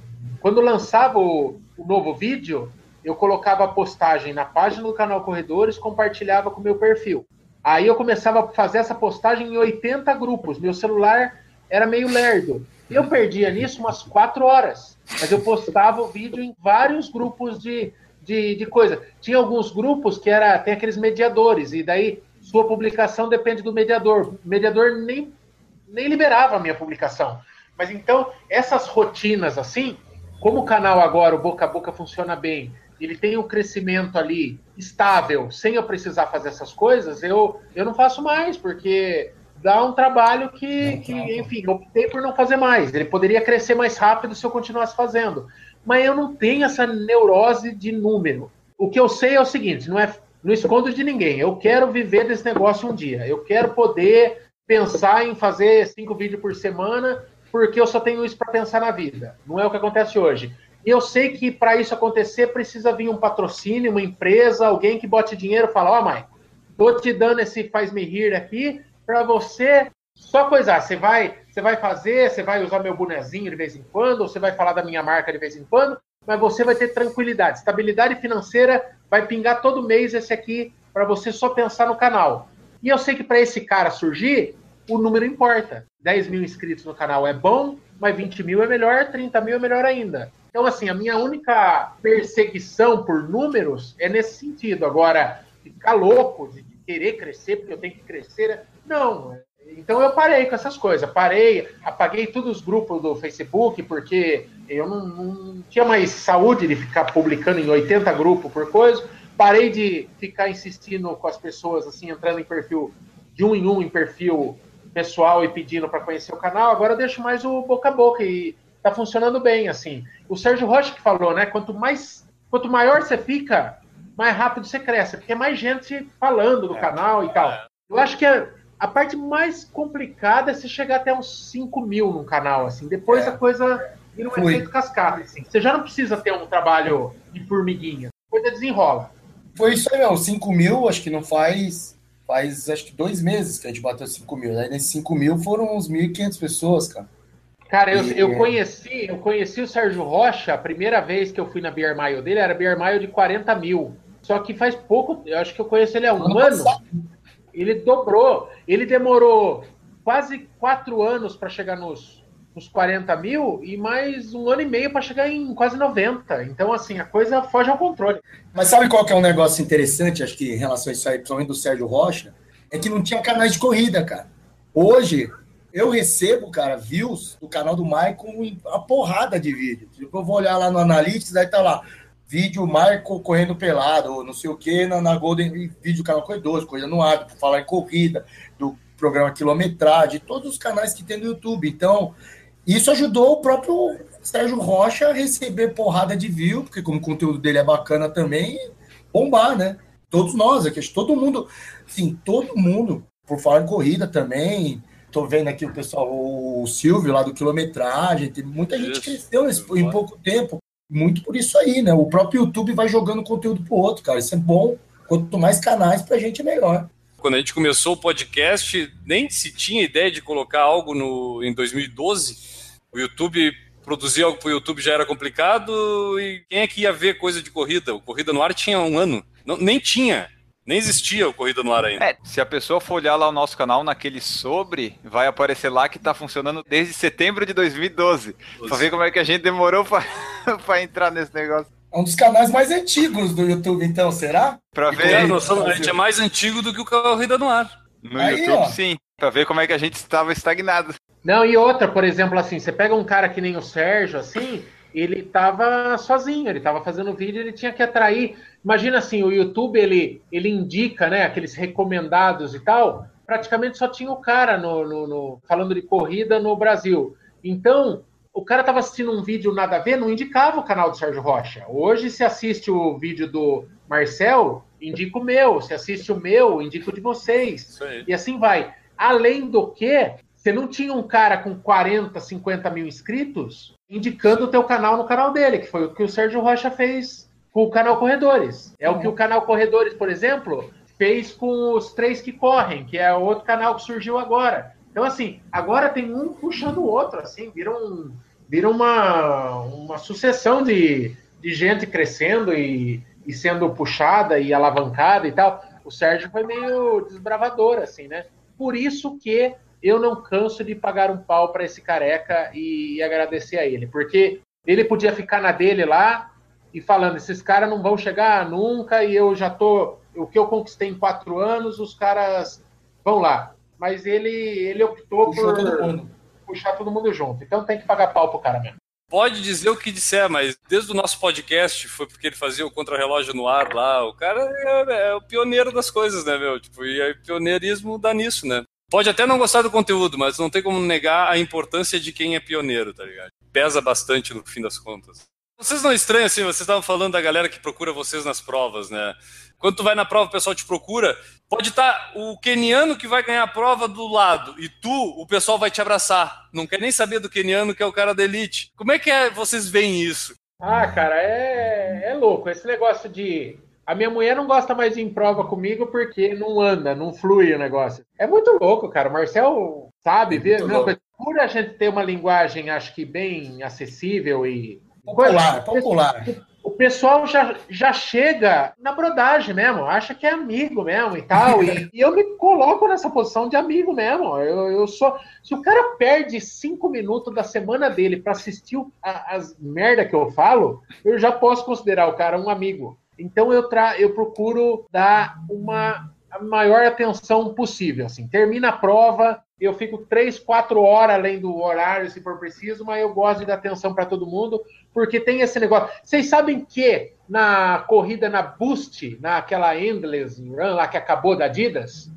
Quando lançava o, o novo vídeo, eu colocava a postagem na página do canal Corredores, compartilhava com o meu perfil. Aí eu começava a fazer essa postagem em 80 grupos. Meu celular era meio lerdo. Eu perdia nisso umas 4 horas. Mas eu postava o vídeo em vários grupos de, de, de coisa. Tinha alguns grupos que era, tem aqueles mediadores, e daí sua publicação depende do mediador. O mediador nem, nem liberava a minha publicação. Mas então, essas rotinas assim, como o canal agora, o boca a boca funciona bem, ele tem um crescimento ali estável, sem eu precisar fazer essas coisas, eu, eu não faço mais, porque dá um trabalho que, que, enfim, eu optei por não fazer mais. Ele poderia crescer mais rápido se eu continuasse fazendo. Mas eu não tenho essa neurose de número. O que eu sei é o seguinte, não é não escondo de ninguém. Eu quero viver desse negócio um dia. Eu quero poder pensar em fazer cinco vídeos por semana, porque eu só tenho isso para pensar na vida. Não é o que acontece hoje. E eu sei que para isso acontecer precisa vir um patrocínio, uma empresa, alguém que bote dinheiro e fala: Ó, oh, Mike, tô te dando esse faz-me rir aqui para você só coisar. Você vai, você vai fazer, você vai usar meu bonezinho de vez em quando, ou você vai falar da minha marca de vez em quando, mas você vai ter tranquilidade. Estabilidade financeira vai pingar todo mês esse aqui para você só pensar no canal. E eu sei que para esse cara surgir, o número importa. 10 mil inscritos no canal é bom, mas 20 mil é melhor, 30 mil é melhor ainda. Então, assim, a minha única perseguição por números é nesse sentido. Agora, ficar louco de querer crescer porque eu tenho que crescer, não. Então eu parei com essas coisas. Parei, apaguei todos os grupos do Facebook, porque eu não, não tinha mais saúde de ficar publicando em 80 grupos por coisa. parei de ficar insistindo com as pessoas, assim, entrando em perfil de um em um, em perfil pessoal e pedindo para conhecer o canal. Agora eu deixo mais o boca a boca e tá funcionando bem, assim. O Sérgio Rocha que falou, né? Quanto mais, quanto maior você fica, mais rápido você cresce, porque é mais gente falando do É. canal e tal. É. Eu acho que a, a parte mais complicada é você chegar até uns 5 mil no canal, assim. Depois É. a coisa vira um Foi. efeito cascata, assim. Você já não precisa ter um trabalho de formiguinha. A coisa desenrola. Foi isso aí, meu. 5 mil, acho que não faz. Faz acho que dois meses que a gente bateu 5 mil. Aí nesses 5 mil foram uns 1.500 pessoas, cara. Cara, eu, E- eu conheci, eu conheci o Sérgio Rocha, a primeira vez que eu fui na Beer Mile dele, era Beer Mile de 40 mil. Só que faz pouco, eu acho que eu conheço ele há um Ano. Ele dobrou. Ele demorou quase quatro anos para chegar nos, nos 40 mil e mais um ano e meio para chegar em quase 90. Então, assim, a coisa foge ao controle. Mas sabe qual que é um negócio interessante, acho que em relação a isso aí, principalmente do Sérgio Rocha? É que não tinha canais de corrida, cara. Hoje, eu recebo, cara, views do canal do em a porrada de vídeo. Tipo, eu vou olhar lá no Analytics, aí tá lá, vídeo Michael correndo pelado, ou não sei o que, na, na Golden, vídeo canal Corredores, coisa no ar, por falar em corrida, do programa Quilometragem, todos os canais que tem no YouTube. Então, isso ajudou o próprio Sérgio Rocha a receber porrada de view, porque como o conteúdo dele é bacana também, bombar, né? Todos nós aqui, todo mundo, sim, todo mundo, por falar em corrida também. Tô vendo aqui o pessoal, o Silvio lá do quilometragem, tem muita gente Isso. cresceu nesse, em pouco tempo. Muito por isso aí, né? O próprio YouTube vai jogando conteúdo pro outro, cara. Isso é bom. Quanto mais canais pra gente, é melhor. Quando a gente começou o podcast, nem se tinha ideia de colocar algo no, em 2012. O YouTube, produzir algo para o YouTube já era complicado e quem é que ia ver coisa de corrida? O Corrida no Ar tinha um ano. Não, nem tinha. Nem existia o Corrida no Ar ainda. É, se a pessoa for olhar lá o nosso canal naquele sobre, vai aparecer lá que tá funcionando desde setembro de 2012. Pra ver como é que a gente demorou pra entrar nesse negócio. É um dos canais mais antigos do YouTube, então, será? Pra E ver É, nós somos- a gente é mais antigo do que o Corrida no Ar. no Aí, YouTube, ó. sim. Pra ver como é que a gente estava estagnado. Não, e outra, por exemplo, assim, você pega um cara que nem o Sérgio, assim, ele tava sozinho, ele tava fazendo vídeo, ele tinha que atrair. Imagina assim, o YouTube, ele, ele indica, né, aqueles recomendados e tal, praticamente só tinha o cara no, no- no- falando de corrida no Brasil. Então, o cara tava assistindo um vídeo nada a ver, não indicava o canal do Sérgio Rocha. Hoje, se assiste o vídeo do Marcel, indica o meu. Se assiste o meu, indica o de vocês. E assim vai. Além do que, você não tinha um cara com 40, 50 mil inscritos indicando o teu canal no canal dele, que foi o que o Sérgio Rocha fez com o canal Corredores. É o que o canal Corredores, por exemplo, fez com os três que correm, que é outro canal que surgiu agora. Então, assim, agora tem um puxando o outro, assim, vira, um, vira uma, uma sucessão de, de gente crescendo e, e sendo puxada e alavancada e tal. O Sérgio foi meio desbravador, assim, né? Por isso que eu não canso de pagar um pau para esse careca e, e agradecer a ele, porque ele podia ficar na dele lá e falando, esses caras não vão chegar nunca e eu já tô, o que eu conquistei em quatro anos, os caras vão lá. Mas ele, ele optou Puxou por todo mundo. puxar todo mundo junto. Então tem que pagar pau pro cara mesmo. Pode dizer o que disser, mas desde o nosso podcast foi porque ele fazia o contrarrelógio no ar lá. O cara é, é o pioneiro das coisas, né, meu? Tipo, e aí, pioneirismo dá nisso, né? Pode até não gostar do conteúdo, mas não tem como negar a importância de quem é pioneiro, tá ligado? Pesa bastante no fim das contas. Vocês não estranham, assim, vocês estavam falando da galera que procura vocês nas provas, né? Quando tu vai na prova, o pessoal te procura, pode estar o keniano que vai ganhar a prova do lado e tu, o pessoal vai te abraçar. Não quer nem saber do keniano que é o cara da elite. Como é que é, vocês veem isso? Ah, cara, é, é louco. Esse negócio de. A minha mulher não gosta mais de ir em prova comigo porque não anda, não flui o negócio. É muito louco, cara. O Marcel sabe, vê. Não, louco. por a gente ter uma linguagem, acho que bem acessível e. Popular, popular. O pessoal já, já chega na brodagem mesmo, acha que é amigo mesmo e tal. E, e eu me coloco nessa posição de amigo mesmo. Eu, eu sou. Se o cara perde cinco minutos da semana dele para assistir a- as merda que eu falo, eu já posso considerar o cara um amigo. Então eu, tra eu procuro dar uma a maior atenção possível. Assim. Termina a prova, eu fico três, quatro horas além do horário, se for preciso, mas eu gosto de dar atenção para todo mundo, porque tem esse negócio. Vocês sabem que na corrida na Boost, naquela Endless Run lá que acabou da Adidas,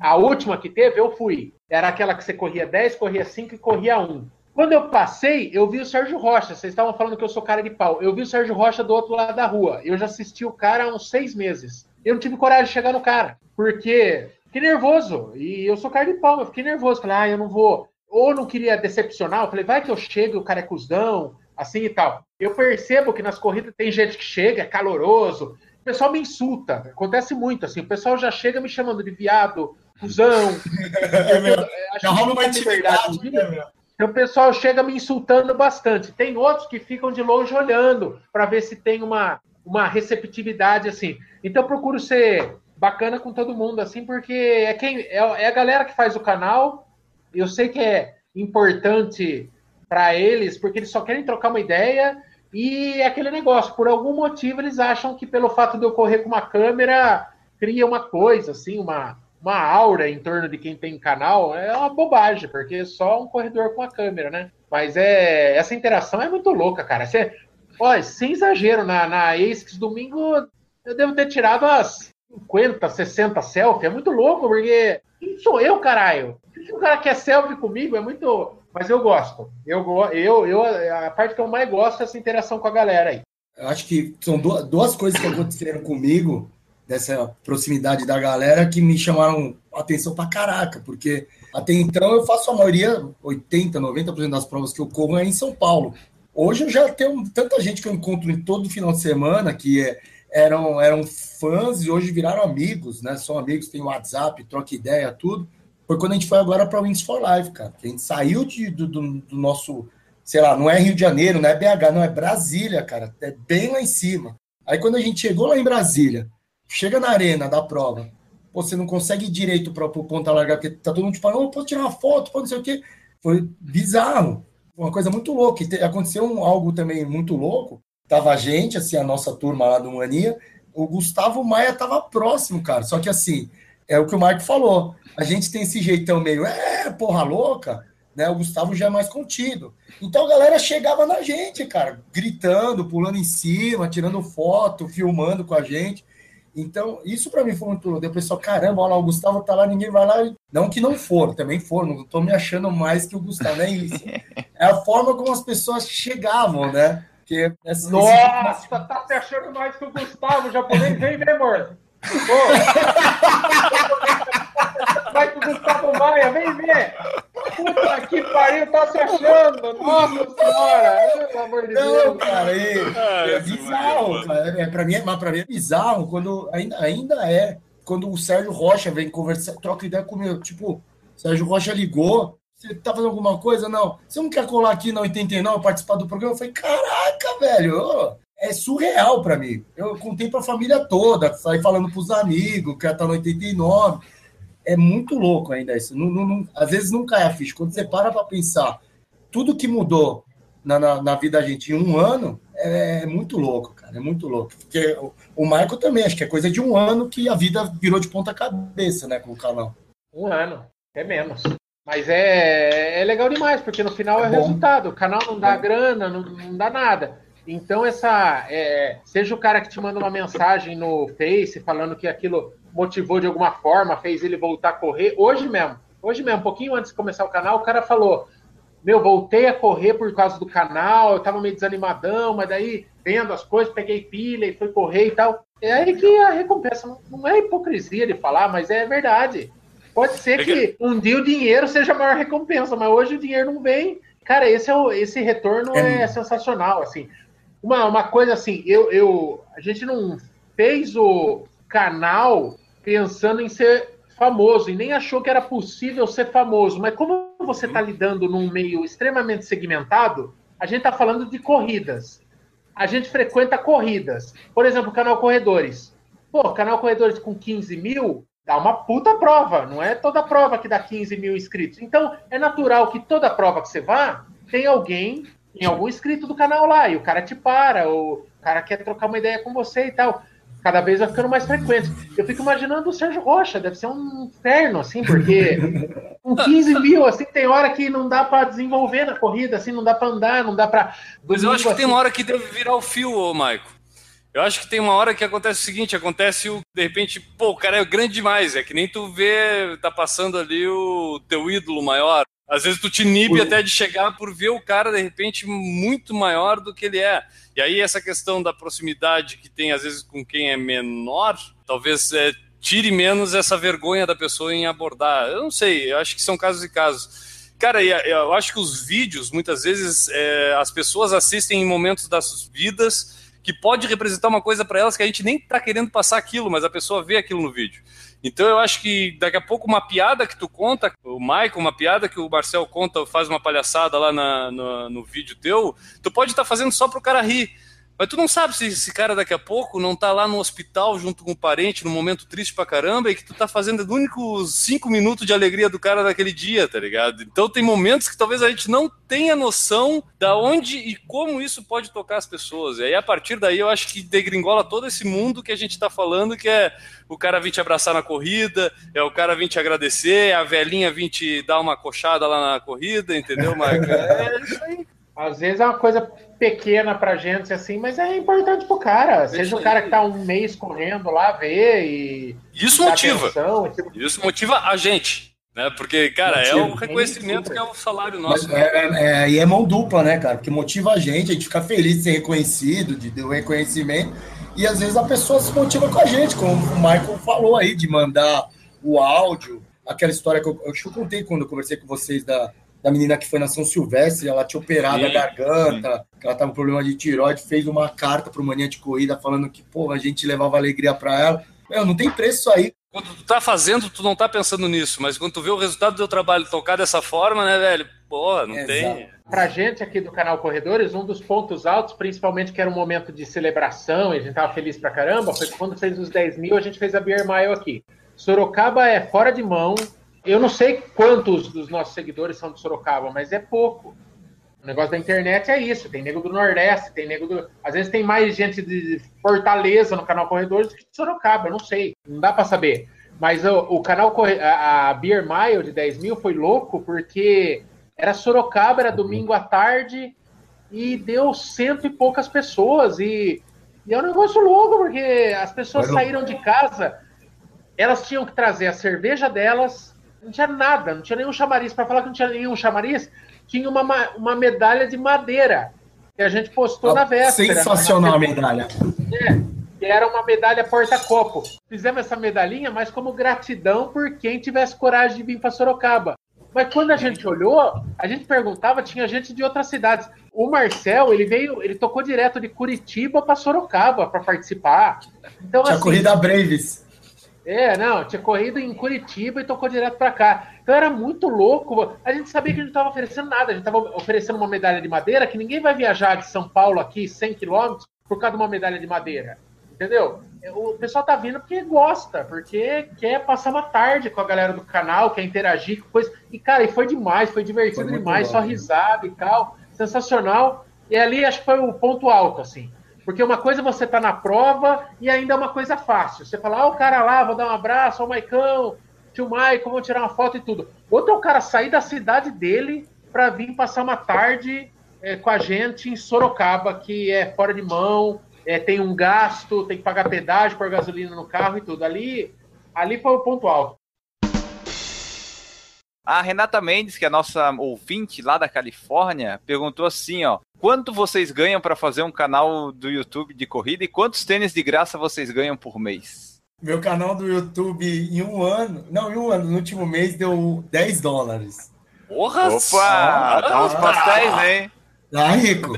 a última que teve, eu fui. Era aquela que você corria 10, corria 5 e corria 1. Quando eu passei, eu vi o Sérgio Rocha. Vocês estavam falando que eu sou cara de pau. Eu vi o Sérgio Rocha do outro lado da rua. Eu já assisti o cara há uns seis meses. Eu não tive coragem de chegar no cara, porque fiquei nervoso. E eu sou cara de pau, eu fiquei nervoso. Falei, ah, eu não vou. Ou não queria decepcionar. Eu falei, vai que eu chego e o cara é cuzão, assim e tal. Eu percebo que nas corridas tem gente que chega, é caloroso. O pessoal me insulta. Acontece muito, assim. O pessoal já chega me chamando de viado, cuzão. É mesmo. Já rola uma intimidade, né, meu? Então o pessoal chega me insultando bastante. Tem outros que ficam de longe olhando para ver se tem uma, uma receptividade assim. Então eu procuro ser bacana com todo mundo assim, porque é quem é, é a galera que faz o canal. Eu sei que é importante para eles, porque eles só querem trocar uma ideia e é aquele negócio. Por algum motivo eles acham que pelo fato de eu correr com uma câmera cria uma coisa assim, uma uma aura em torno de quem tem canal é uma bobagem, porque é só um corredor com a câmera, né? Mas é essa interação é muito louca, cara. Você, olha, sem exagero, na, na ASICS domingo eu devo ter tirado as 50, 60 selfies. É muito louco, porque quem sou eu, caralho? Se o cara quer selfie comigo, é muito. Mas eu gosto. Eu, eu, eu, a parte que eu mais gosto é essa interação com a galera aí. Eu acho que são duas coisas que aconteceram comigo dessa proximidade da galera que me chamaram atenção pra caraca, porque até então eu faço a maioria, 80, 90% das provas que eu corro é em São Paulo. Hoje eu já tenho tanta gente que eu encontro em todo final de semana que é, eram, eram fãs e hoje viraram amigos, né? São amigos, tem WhatsApp, troca ideia, tudo. Foi quando a gente foi agora para Wings for Life, cara. A gente saiu de, do, do, do nosso, sei lá, não é Rio de Janeiro, não é BH, não é Brasília, cara. É bem lá em cima. Aí quando a gente chegou lá em Brasília, chega na arena da prova, você não consegue ir direito para o ponta larga, porque tá todo mundo te falando, oh, pode tirar uma foto, pode não sei o quê. Foi bizarro. Uma coisa muito louca. E aconteceu um, algo também muito louco. Tava a gente, assim, a nossa turma lá do Mania, o Gustavo Maia tava próximo, cara. Só que assim, é o que o Marco falou. A gente tem esse jeitão meio, é, porra louca, né? O Gustavo já é mais contido. Então a galera chegava na gente, cara, gritando, pulando em cima, tirando foto, filmando com a gente. Então, isso para mim foi muito louco. O pessoal, caramba, olha lá, o Gustavo tá lá, ninguém vai lá. Não que não for, também for, não tô me achando mais que o Gustavo, não é isso. É a forma como as pessoas chegavam, né? Que essa, Nossa, tá se achando mais que o Gustavo, o japonês vem, vem, amor. Vai com o Gustavo Maia, vem ver. Puta que pariu, tá se achando. Nossa senhora. Pelo amor de Não, Deus. cara, é, é bizarro, cara. É, pra, mim, mas pra mim é bizarro quando ainda, ainda é. Quando o Sérgio Rocha vem conversar, troca ideia comigo. Tipo, o Sérgio Rocha ligou. Você tá fazendo alguma coisa? Não. Você não quer colar aqui na 89 participar do programa? Eu falei, caraca, velho é surreal para mim. Eu contei para a família toda, saí falando para os amigos, que ela tá no 89. É muito louco ainda isso. Não, não, não, às vezes não cai a ficha. Quando você para para pensar tudo que mudou na, na, na, vida da gente em um ano, é, é, muito louco, cara. É muito louco. Porque o, o Michael também, acho que é coisa de um ano que a vida virou de ponta cabeça, né, com o canal. Um ano, é menos. Mas é, é legal demais, porque no final é, é resultado. O canal não dá é. grana, não, não dá nada. Então, essa é, seja o cara que te manda uma mensagem no Face falando que aquilo motivou de alguma forma, fez ele voltar a correr. Hoje mesmo, hoje mesmo, um pouquinho antes de começar o canal, o cara falou: Meu, voltei a correr por causa do canal, eu tava meio desanimadão, mas daí vendo as coisas, peguei pilha e fui correr e tal. É aí que a recompensa não é hipocrisia de falar, mas é verdade. Pode ser é que um dia o dinheiro seja a maior recompensa, mas hoje o dinheiro não vem. Cara, esse, é o, esse retorno é, é sensacional, assim uma, uma coisa assim, eu, eu, a gente não fez o canal pensando em ser famoso e nem achou que era possível ser famoso. Mas como você está lidando num meio extremamente segmentado, a gente está falando de corridas. A gente frequenta corridas. Por exemplo, o canal Corredores. Pô, canal Corredores com 15 mil dá uma puta prova. Não é toda prova que dá 15 mil inscritos. Então, é natural que toda prova que você vá, tem alguém tem algum inscrito do canal lá, e o cara te para, ou o cara quer trocar uma ideia com você e tal. cada vez vai ficando mais frequente. Eu fico imaginando o Sérgio Rocha, deve ser um inferno, assim, porque com 15 mil, assim, tem hora que não dá para desenvolver na corrida, assim, não dá para andar, não dá para. Mas eu acho que assim, tem uma hora que deve virar o fio, ô Maico. Eu acho que tem uma hora que acontece o seguinte, acontece o, de repente, pô, o cara é grande demais, é que nem tu vê, tá passando ali o teu ídolo maior. Às vezes tu te inibe até de chegar por ver o cara, de repente, muito maior do que ele é. E aí essa questão da proximidade que tem, às vezes, com quem é menor, talvez é, tire menos essa vergonha da pessoa em abordar. Eu não sei, eu acho que são casos e casos. Cara, eu acho que os vídeos, muitas vezes, é, as pessoas assistem em momentos das vidas que pode representar uma coisa para elas que a gente nem está querendo passar aquilo, mas a pessoa vê aquilo no vídeo. Então eu acho que daqui a pouco uma piada que tu conta, o Michael, uma piada que o Marcel conta, faz uma palhaçada lá na, no, vídeo teu, tu pode estar tá fazendo só para o cara rir. Mas tu não sabe se esse cara daqui a pouco não tá lá no hospital junto com o parente, num momento triste pra caramba, e que tu tá fazendo os únicos cinco minutos de alegria do cara daquele dia, tá ligado? Então tem momentos que talvez a gente não tenha noção da onde e como isso pode tocar as pessoas. E aí, a partir daí, eu acho que degringola todo esse mundo que a gente tá falando, que é o cara vir te abraçar na corrida, é o cara vir te agradecer, a velhinha vir te dar uma coxada lá na corrida, entendeu, Marco? É isso aí. Às vezes é uma coisa pequena pra gente, assim, mas é importante pro cara. Seja o cara que tá um mês correndo lá, ver e. Isso motiva. Atenção, tipo... Isso motiva a gente. Né? Porque, cara, motiva. é o reconhecimento que é o salário nosso. É, é, é, e é mão dupla, né, cara? Porque motiva a gente, a gente fica feliz de ser reconhecido, de ter o reconhecimento. E às vezes a pessoa se motiva com a gente, como o Michael falou aí, de mandar o áudio. Aquela história que eu, eu, eu contei quando eu conversei com vocês da, da menina que foi na São Silvestre, ela tinha operado sim, a garganta, sim. ela tava com problema de tiroide, fez uma carta pro Mania de Corrida falando que, pô, a gente levava alegria para ela. Meu, não tem preço isso aí. Quando tu tá fazendo, tu não tá pensando nisso, mas quando tu vê o resultado do teu trabalho tocar dessa forma, né, velho? Pô, não Exato. tem. Pra gente aqui do canal Corredores, um dos pontos altos, principalmente que era um momento de celebração e a gente tava feliz pra caramba, foi quando fez os 10 mil, a gente fez a Beer Mile aqui. Sorocaba é fora de mão, eu não sei quantos dos nossos seguidores são de Sorocaba, mas é pouco. O negócio da internet é isso. Tem nego do Nordeste, tem nego do. Às vezes tem mais gente de Fortaleza no canal Corredores do que de Sorocaba, eu não sei. Não dá para saber. Mas o, o canal a, a Beer Mile de 10 mil foi louco porque era Sorocaba, era domingo à tarde e deu cento e poucas pessoas. E, e é um negócio louco, porque as pessoas saíram de casa, elas tinham que trazer a cerveja delas, não tinha nada, não tinha nenhum chamariz. Para falar que não tinha nenhum chamariz, tinha uma, uma medalha de madeira que a gente postou na véspera. Sensacional a medalha. É, que era uma medalha porta-copo. Fizemos essa medalhinha, mas como gratidão por quem tivesse coragem de vir para Sorocaba. Mas quando a gente olhou, a gente perguntava, tinha gente de outras cidades. O Marcel, ele veio, ele tocou direto de Curitiba para Sorocaba para participar. Então, tinha assim, corrida Braves. É, não, tinha corrido em Curitiba e tocou direto para cá. Então era muito louco. A gente sabia que a gente não estava oferecendo nada. A gente estava oferecendo uma medalha de madeira que ninguém vai viajar de São Paulo aqui 100 quilômetros por causa de uma medalha de madeira. Entendeu? O pessoal tá vindo porque gosta, porque quer passar uma tarde com a galera do canal, quer interagir com coisa. E, cara, e foi demais, foi divertido foi demais, bom, só risada e tal. Sensacional. E ali acho que foi o ponto alto, assim. Porque uma coisa é você tá na prova e ainda é uma coisa fácil. Você fala, ah, o cara lá, vou dar um abraço, ó, o Maicão, tio Maicon, vou tirar uma foto e tudo. Outro é o cara sair da cidade dele para vir passar uma tarde é, com a gente em Sorocaba, que é fora de mão, é, tem um gasto, tem que pagar pedágio, pôr gasolina no carro e tudo. Ali, ali foi o ponto alto. A Renata Mendes, que é a nossa ouvinte lá da Califórnia, perguntou assim, ó: Quanto vocês ganham para fazer um canal do YouTube de corrida e quantos tênis de graça vocês ganham por mês? Meu canal do YouTube em um ano, não, em um ano, no último mês deu 10 dólares. Porra! Opa! Dá uns pastéis, hein? Tá rico.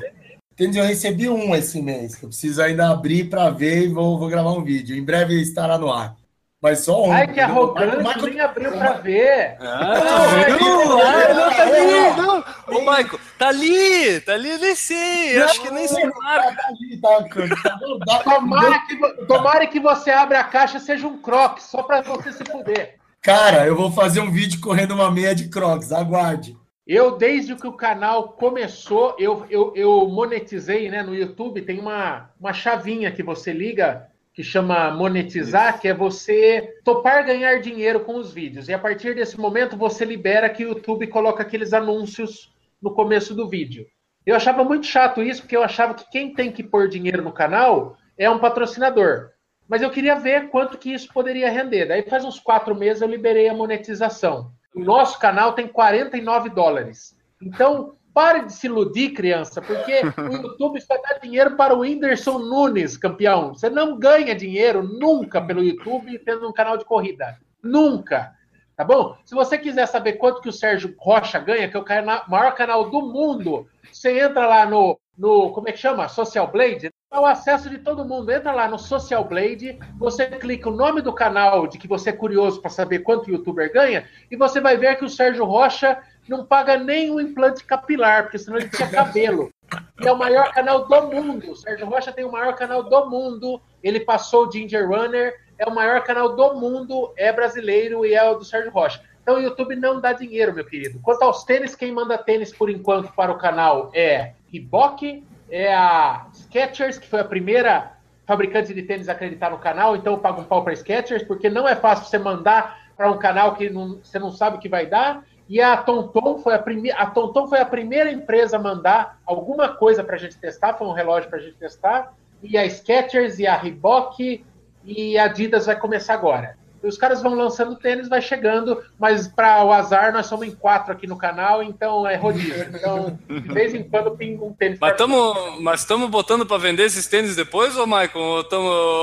Entendeu? Eu recebi um esse mês, que eu preciso ainda abrir para ver e vou, vou gravar um vídeo. Em breve estará no ar. Mas só um. Ai, que arrogante, nem abriu pra ver. Não, não, não, tá ali, não. Ô, Maico, tá ali, tá ali, nem sei. acho que nem sei marca. Tá ali, tá, tomara, que, tomara que você abra a caixa seja um croque, só pra você se fuder. Cara, eu vou fazer um vídeo correndo uma meia de crocs, aguarde. Eu, desde que o canal começou, eu, eu, eu monetizei né, no YouTube, tem uma, uma chavinha que você liga que chama monetizar, que é você topar ganhar dinheiro com os vídeos. E a partir desse momento você libera que o YouTube coloca aqueles anúncios no começo do vídeo. Eu achava muito chato isso, porque eu achava que quem tem que pôr dinheiro no canal é um patrocinador. Mas eu queria ver quanto que isso poderia render. Daí faz uns quatro meses eu liberei a monetização. O nosso canal tem 49 dólares. Então, pare de se iludir, criança, porque o YouTube só dá dinheiro para o Whindersson Nunes, campeão. Você não ganha dinheiro nunca pelo YouTube tendo um canal de corrida. Nunca. Tá bom? Se você quiser saber quanto que o Sérgio Rocha ganha, que é o maior canal do mundo, você entra lá no, no como é que chama? Social Blade. É o acesso de todo mundo. Entra lá no Social Blade, você clica o nome do canal de que você é curioso para saber quanto o youtuber ganha, e você vai ver que o Sérgio Rocha não paga nem um implante capilar, porque senão ele tinha cabelo. é o maior canal do mundo. O Sérgio Rocha tem o maior canal do mundo. Ele passou o Ginger Runner, é o maior canal do mundo, é brasileiro e é o do Sérgio Rocha. Então o YouTube não dá dinheiro, meu querido. Quanto aos tênis, quem manda tênis por enquanto para o canal é Reebok, é a Skechers, que foi a primeira fabricante de tênis a acreditar no canal, então eu pago um pau para Skechers, porque não é fácil você mandar para um canal que não, você não sabe o que vai dar. E a Tonton foi a primeira, a Tonton foi a primeira empresa a mandar alguma coisa para a gente testar, foi um relógio para a gente testar. E a Skechers e a Reebok e a Adidas vai começar agora. E os caras vão lançando tênis, vai chegando, mas para o azar nós somos em quatro aqui no canal, então é rodízio. Então, de vez em quando pinga um tênis. Mas estamos mas botando para vender esses tênis depois, ô Maicon? Tamo...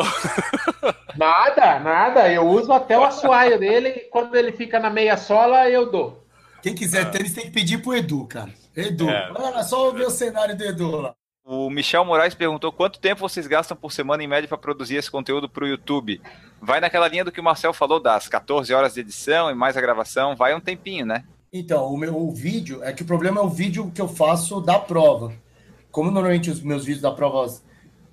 nada, nada. Eu uso até o assoalho dele, quando ele fica na meia sola, eu dou. Quem quiser tênis tem que pedir pro Edu, cara. Edu, é. olha só ver o cenário do Edu lá. O Michel Moraes perguntou quanto tempo vocês gastam por semana em média para produzir esse conteúdo para o YouTube. Vai naquela linha do que o Marcel falou, das 14 horas de edição e mais a gravação, vai um tempinho, né? Então, o meu o vídeo, é que o problema é o vídeo que eu faço da prova. Como normalmente os meus vídeos da prova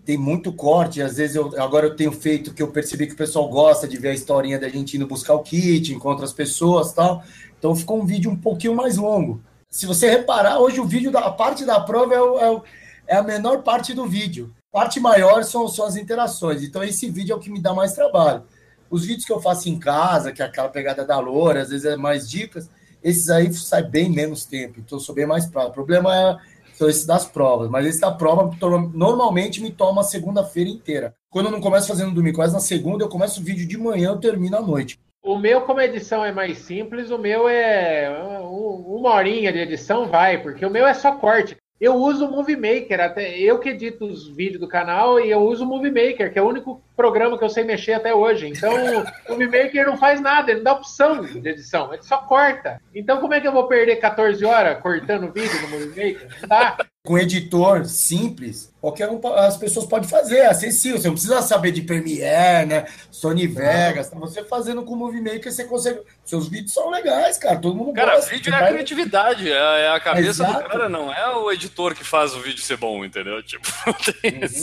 tem muito corte, às vezes eu agora eu tenho feito que eu percebi que o pessoal gosta de ver a historinha da gente indo buscar o kit, encontra as pessoas tal. Então ficou um vídeo um pouquinho mais longo. Se você reparar, hoje o vídeo da a parte da prova é o, é o é a menor parte do vídeo. Parte maior são, são as interações. Então, esse vídeo é o que me dá mais trabalho. Os vídeos que eu faço em casa, que é aquela pegada da loura, às vezes é mais dicas, esses aí sai bem menos tempo. Então, eu sou bem mais prático. O problema é são esses das provas. Mas esse da prova normalmente me toma a segunda-feira inteira. Quando eu não começo fazendo domingo, quase na segunda, eu começo o vídeo de manhã, eu termino à noite. O meu, como a edição é mais simples, o meu é uma horinha de edição vai, porque o meu é só corte. Eu uso o Movie Maker, até eu que edito os vídeos do canal e eu uso o Movie Maker, que é o único programa que eu sei mexer até hoje. Então, o Movie Maker não faz nada, ele não dá opção de edição, ele só corta. Então, como é que eu vou perder 14 horas cortando vídeo no Movie Maker? Não dá. Com editor simples, qualquer um, as pessoas podem fazer, é acessível. Você não precisa saber de Premiere, né? Sony Vegas. Tá você fazendo com o Movie Maker, você consegue. Seus vídeos são legais, cara. Todo mundo cara, gosta. Cara, vídeo é a criatividade, é, é a cabeça Exato. do cara, não é o editor que faz o vídeo ser bom, entendeu? Tipo,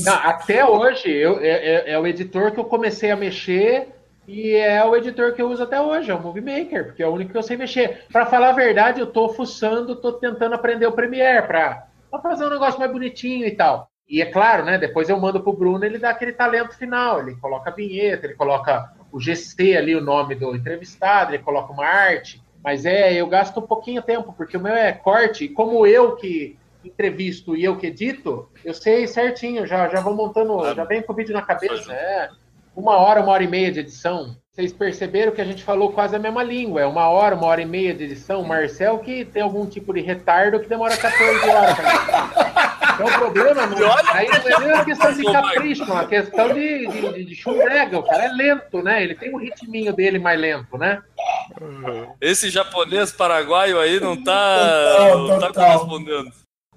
não, até hoje, eu, é, é, é o editor que eu comecei a mexer e é o editor que eu uso até hoje, é o Movie Maker, porque é o único que eu sei mexer. Para falar a verdade, eu tô fuçando, tô tentando aprender o Premiere para fazer um negócio mais bonitinho e tal. E é claro, né? Depois eu mando pro Bruno, ele dá aquele talento final, ele coloca a vinheta, ele coloca o GC ali, o nome do entrevistado, ele coloca uma arte. Mas é, eu gasto um pouquinho tempo, porque o meu é corte, e como eu que entrevisto e eu que edito, eu sei certinho, já, já vou montando, já vem com o vídeo na cabeça. É uma hora, uma hora e meia de edição. Vocês perceberam que a gente falou quase a mesma língua. É uma hora, uma hora e meia de edição. Marcel que tem algum tipo de retardo que demora 14 horas. Então o problema não, aí não é nem uma questão de capricho, é uma questão de, de, de chumbrega. O cara é lento, né? Ele tem um ritminho dele mais lento, né? Esse japonês paraguaio aí não tá, não tá correspondendo.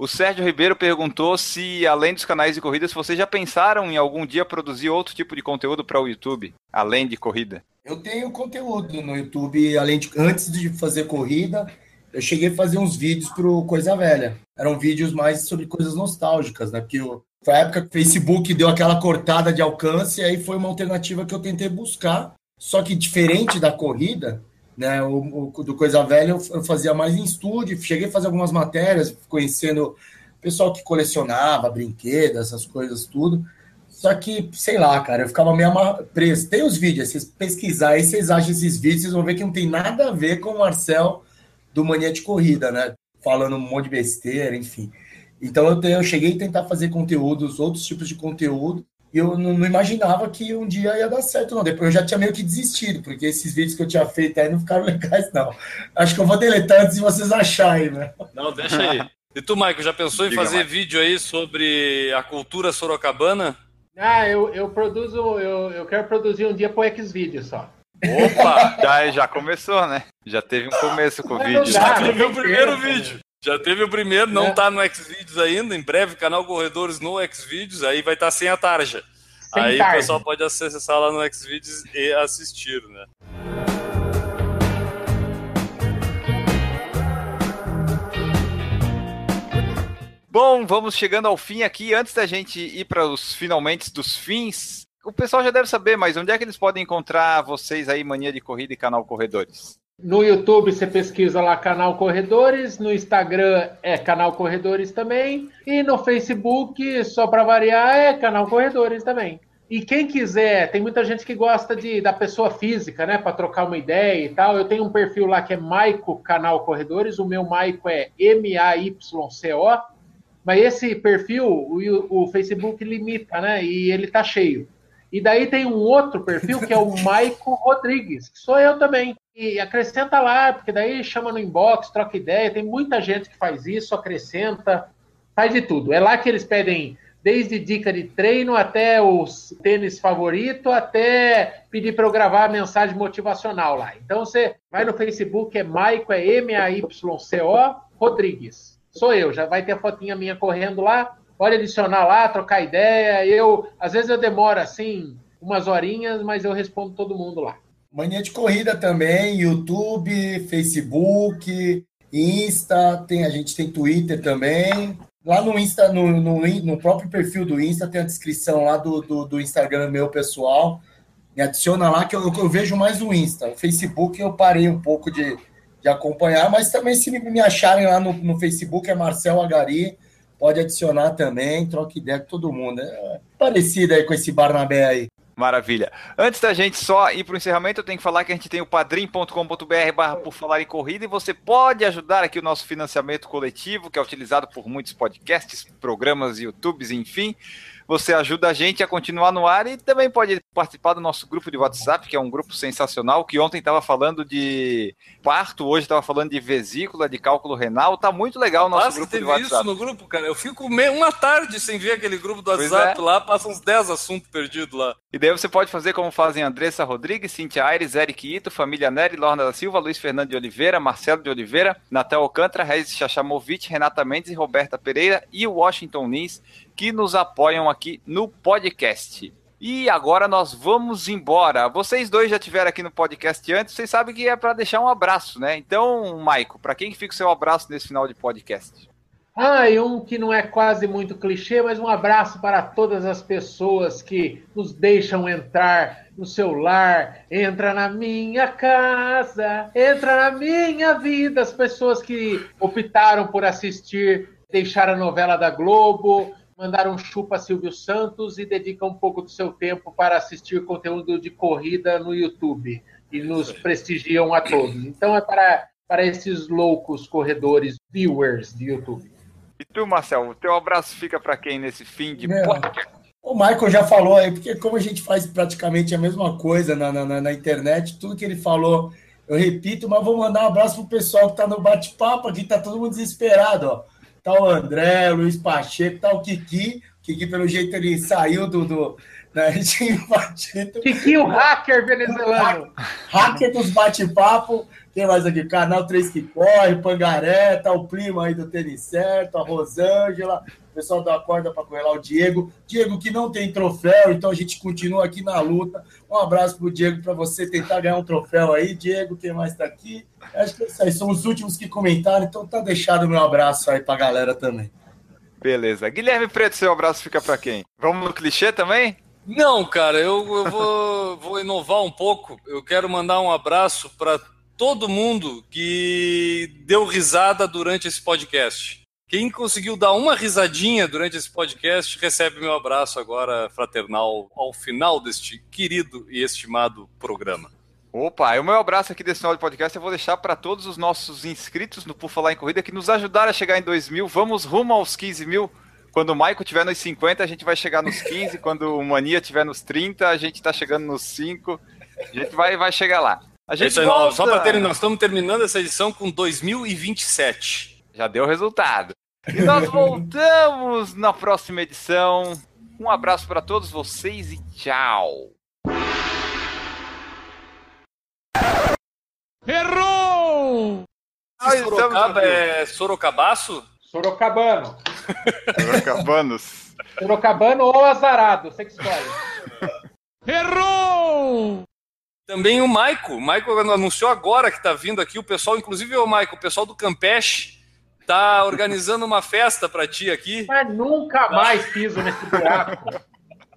O Sérgio Ribeiro perguntou se, além dos canais de corridas, vocês já pensaram em algum dia produzir outro tipo de conteúdo para o YouTube, além de corrida? Eu tenho conteúdo no YouTube, além de antes de fazer corrida, eu cheguei a fazer uns vídeos pro Coisa Velha. Eram vídeos mais sobre coisas nostálgicas, né? Porque foi a época que o Facebook deu aquela cortada de alcance, e aí foi uma alternativa que eu tentei buscar. Só que diferente da corrida, né, o, o do Coisa Velha eu, fazia mais em estúdio, cheguei a fazer algumas matérias, conhecendo pessoal que colecionava brinquedos, essas coisas tudo. Só que, sei lá, cara, eu ficava meio preso. Tem os vídeos, vocês pesquisar aí, vocês acham esses vídeos, vocês vão ver que não tem nada a ver com o Marcel do Mania de Corrida, né? Falando um monte de besteira, enfim. Então eu, eu cheguei a tentar fazer conteúdos, outros tipos de conteúdo, eu não, não, imaginava que um dia ia dar certo, não. Depois eu já tinha meio que desistido, porque esses vídeos que eu tinha feito aí não ficaram legais, não. Acho que eu vou deletar antes de vocês acharem, né? Não, deixa aí. E tu, Michael, já pensou em Diga, fazer vídeo aí sobre a cultura sorocabana? Ah, eu, eu produzo, eu, eu quero produzir um dia pro Xvideos só. Opa! já, já começou, né? Já teve um começo com o vídeo. Já teve o primeiro vídeo. Já teve o primeiro, não é. tá no Xvideos ainda. Em breve, canal Corredores no Xvideos, aí vai estar tá sem a tarja. Sem aí tarja. o pessoal pode acessar lá no Xvideos e assistir, né? Bom, vamos chegando ao fim aqui. Antes da gente ir para os finalmente dos fins, o pessoal já deve saber, mas onde é que eles podem encontrar vocês aí, Mania de Corrida e Canal Corredores? No YouTube você pesquisa lá Canal Corredores, no Instagram é Canal Corredores também, e no Facebook, só para variar, é Canal Corredores também. E quem quiser, tem muita gente que gosta de, da pessoa física, né, para trocar uma ideia e tal. Eu tenho um perfil lá que é Maico Canal Corredores, o meu Maico é M-A-Y-C-O, mas esse perfil o, o Facebook limita, né? E ele tá cheio. E daí tem um outro perfil que é o Maico Rodrigues, que sou eu também. E acrescenta lá, porque daí chama no inbox, troca ideia. Tem muita gente que faz isso, acrescenta, faz de tudo. É lá que eles pedem desde dica de treino até os tênis favorito, até pedir para eu gravar mensagem motivacional lá. Então você vai no Facebook, é Maico, é M-A-Y-C-O Rodrigues sou eu. Já vai ter a fotinha minha correndo lá. Pode adicionar lá, trocar ideia. Eu, às vezes eu demoro assim umas horinhas, mas eu respondo todo mundo lá. Mania de corrida também, YouTube, Facebook, Insta, tem, a gente tem Twitter também. Lá no Insta, no, no, no próprio perfil do Insta, tem a descrição lá do, do, do Instagram meu pessoal. Me adiciona lá que eu, eu vejo mais o Insta. O Facebook eu parei um pouco de, de acompanhar, mas também se me acharem lá no, no Facebook, é Marcel Agari, pode adicionar também, troca ideia com todo mundo. É parecido aí com esse Barnabé aí. Maravilha. Antes da gente só ir para o encerramento, eu tenho que falar que a gente tem o padrim.com.br barra por falar em corrida e você pode ajudar aqui o nosso financiamento coletivo, que é utilizado por muitos podcasts, programas, YouTubes, enfim você ajuda a gente a continuar no ar e também pode participar do nosso grupo de WhatsApp, que é um grupo sensacional, que ontem estava falando de parto, hoje estava falando de vesícula, de cálculo renal, tá muito legal o nosso Nossa, grupo de WhatsApp. isso no grupo, cara. Eu fico uma tarde sem ver aquele grupo do WhatsApp é. lá, passa uns 10 assuntos perdidos lá. E daí você pode fazer como fazem Andressa Rodrigues, Cintia Aires, Eric Ito, Família Nery, Lorna da Silva, Luiz Fernando de Oliveira, Marcelo de Oliveira, Natal Alcântara, Regis Chachamovic, Renata Mendes e Roberta Pereira e o Washington Nins que nos apoiam aqui no podcast. E agora nós vamos embora. Vocês dois já tiveram aqui no podcast antes, vocês sabem que é para deixar um abraço, né? Então, Maico, para quem que fica o seu abraço nesse final de podcast? Ah, e um que não é quase muito clichê, mas um abraço para todas as pessoas que nos deixam entrar no seu lar, entra na minha casa, entra na minha vida, as pessoas que optaram por assistir, deixar a novela da Globo, mandar um chupa Silvio Santos e dedica um pouco do seu tempo para assistir conteúdo de corrida no YouTube e nos prestigiam a todos. Então é para, para esses loucos corredores, viewers de YouTube. E tu, Marcel, o teu abraço fica para quem nesse fim de podcast? O Michael já falou aí, porque como a gente faz praticamente a mesma coisa na, na, na internet, tudo que ele falou eu repito, mas vou mandar um abraço pro pessoal que está no bate-papo aqui, tá todo mundo desesperado, ó tá o André, o Luiz Pacheco, tá o Kiki. Kiki, pelo jeito, ele saiu do. do né, Kiki, o hacker venezuelano. Hacker dos bate-papo. Quem mais aqui? Canal 3 que corre, Pangaré, tá o primo aí do Tênis Certo, a Rosângela, o pessoal da corda para correr lá, o Diego. Diego que não tem troféu, então a gente continua aqui na luta. Um abraço pro Diego para você tentar ganhar um troféu aí. Diego, quem mais está aqui? Acho que esses são os últimos que comentaram, então tá deixado o meu abraço aí pra galera também. Beleza. Guilherme Preto, seu abraço fica para quem? Vamos no clichê também? Não, cara, eu, eu vou, vou inovar um pouco. Eu quero mandar um abraço para todo mundo que deu risada durante esse podcast. Quem conseguiu dar uma risadinha durante esse podcast recebe meu abraço agora fraternal ao final deste querido e estimado programa. Opa, e o meu abraço aqui desse final de podcast eu vou deixar para todos os nossos inscritos no Por Falar em Corrida que nos ajudaram a chegar em 2 mil. Vamos rumo aos 15 mil. Quando o Michael tiver nos 50, a gente vai chegar nos 15. Quando o Mania tiver nos 30, a gente tá chegando nos 5. A gente vai, vai chegar lá. A gente volta... Só para terminar, nós estamos terminando essa edição com 2027. Já deu resultado. E nós voltamos na próxima edição. Um abraço para todos vocês e tchau. Errou! Nós Sorocaba é Sorocabaço? Sorocabano. Sorocabanos. Sorocabano ou azarado, você que escolhe. Errou! Também o Maico. O Maico anunciou agora que está vindo aqui. O pessoal, inclusive o Maico, o pessoal do Campeche, tá organizando uma festa para ti aqui. Mas nunca mais piso nesse buraco.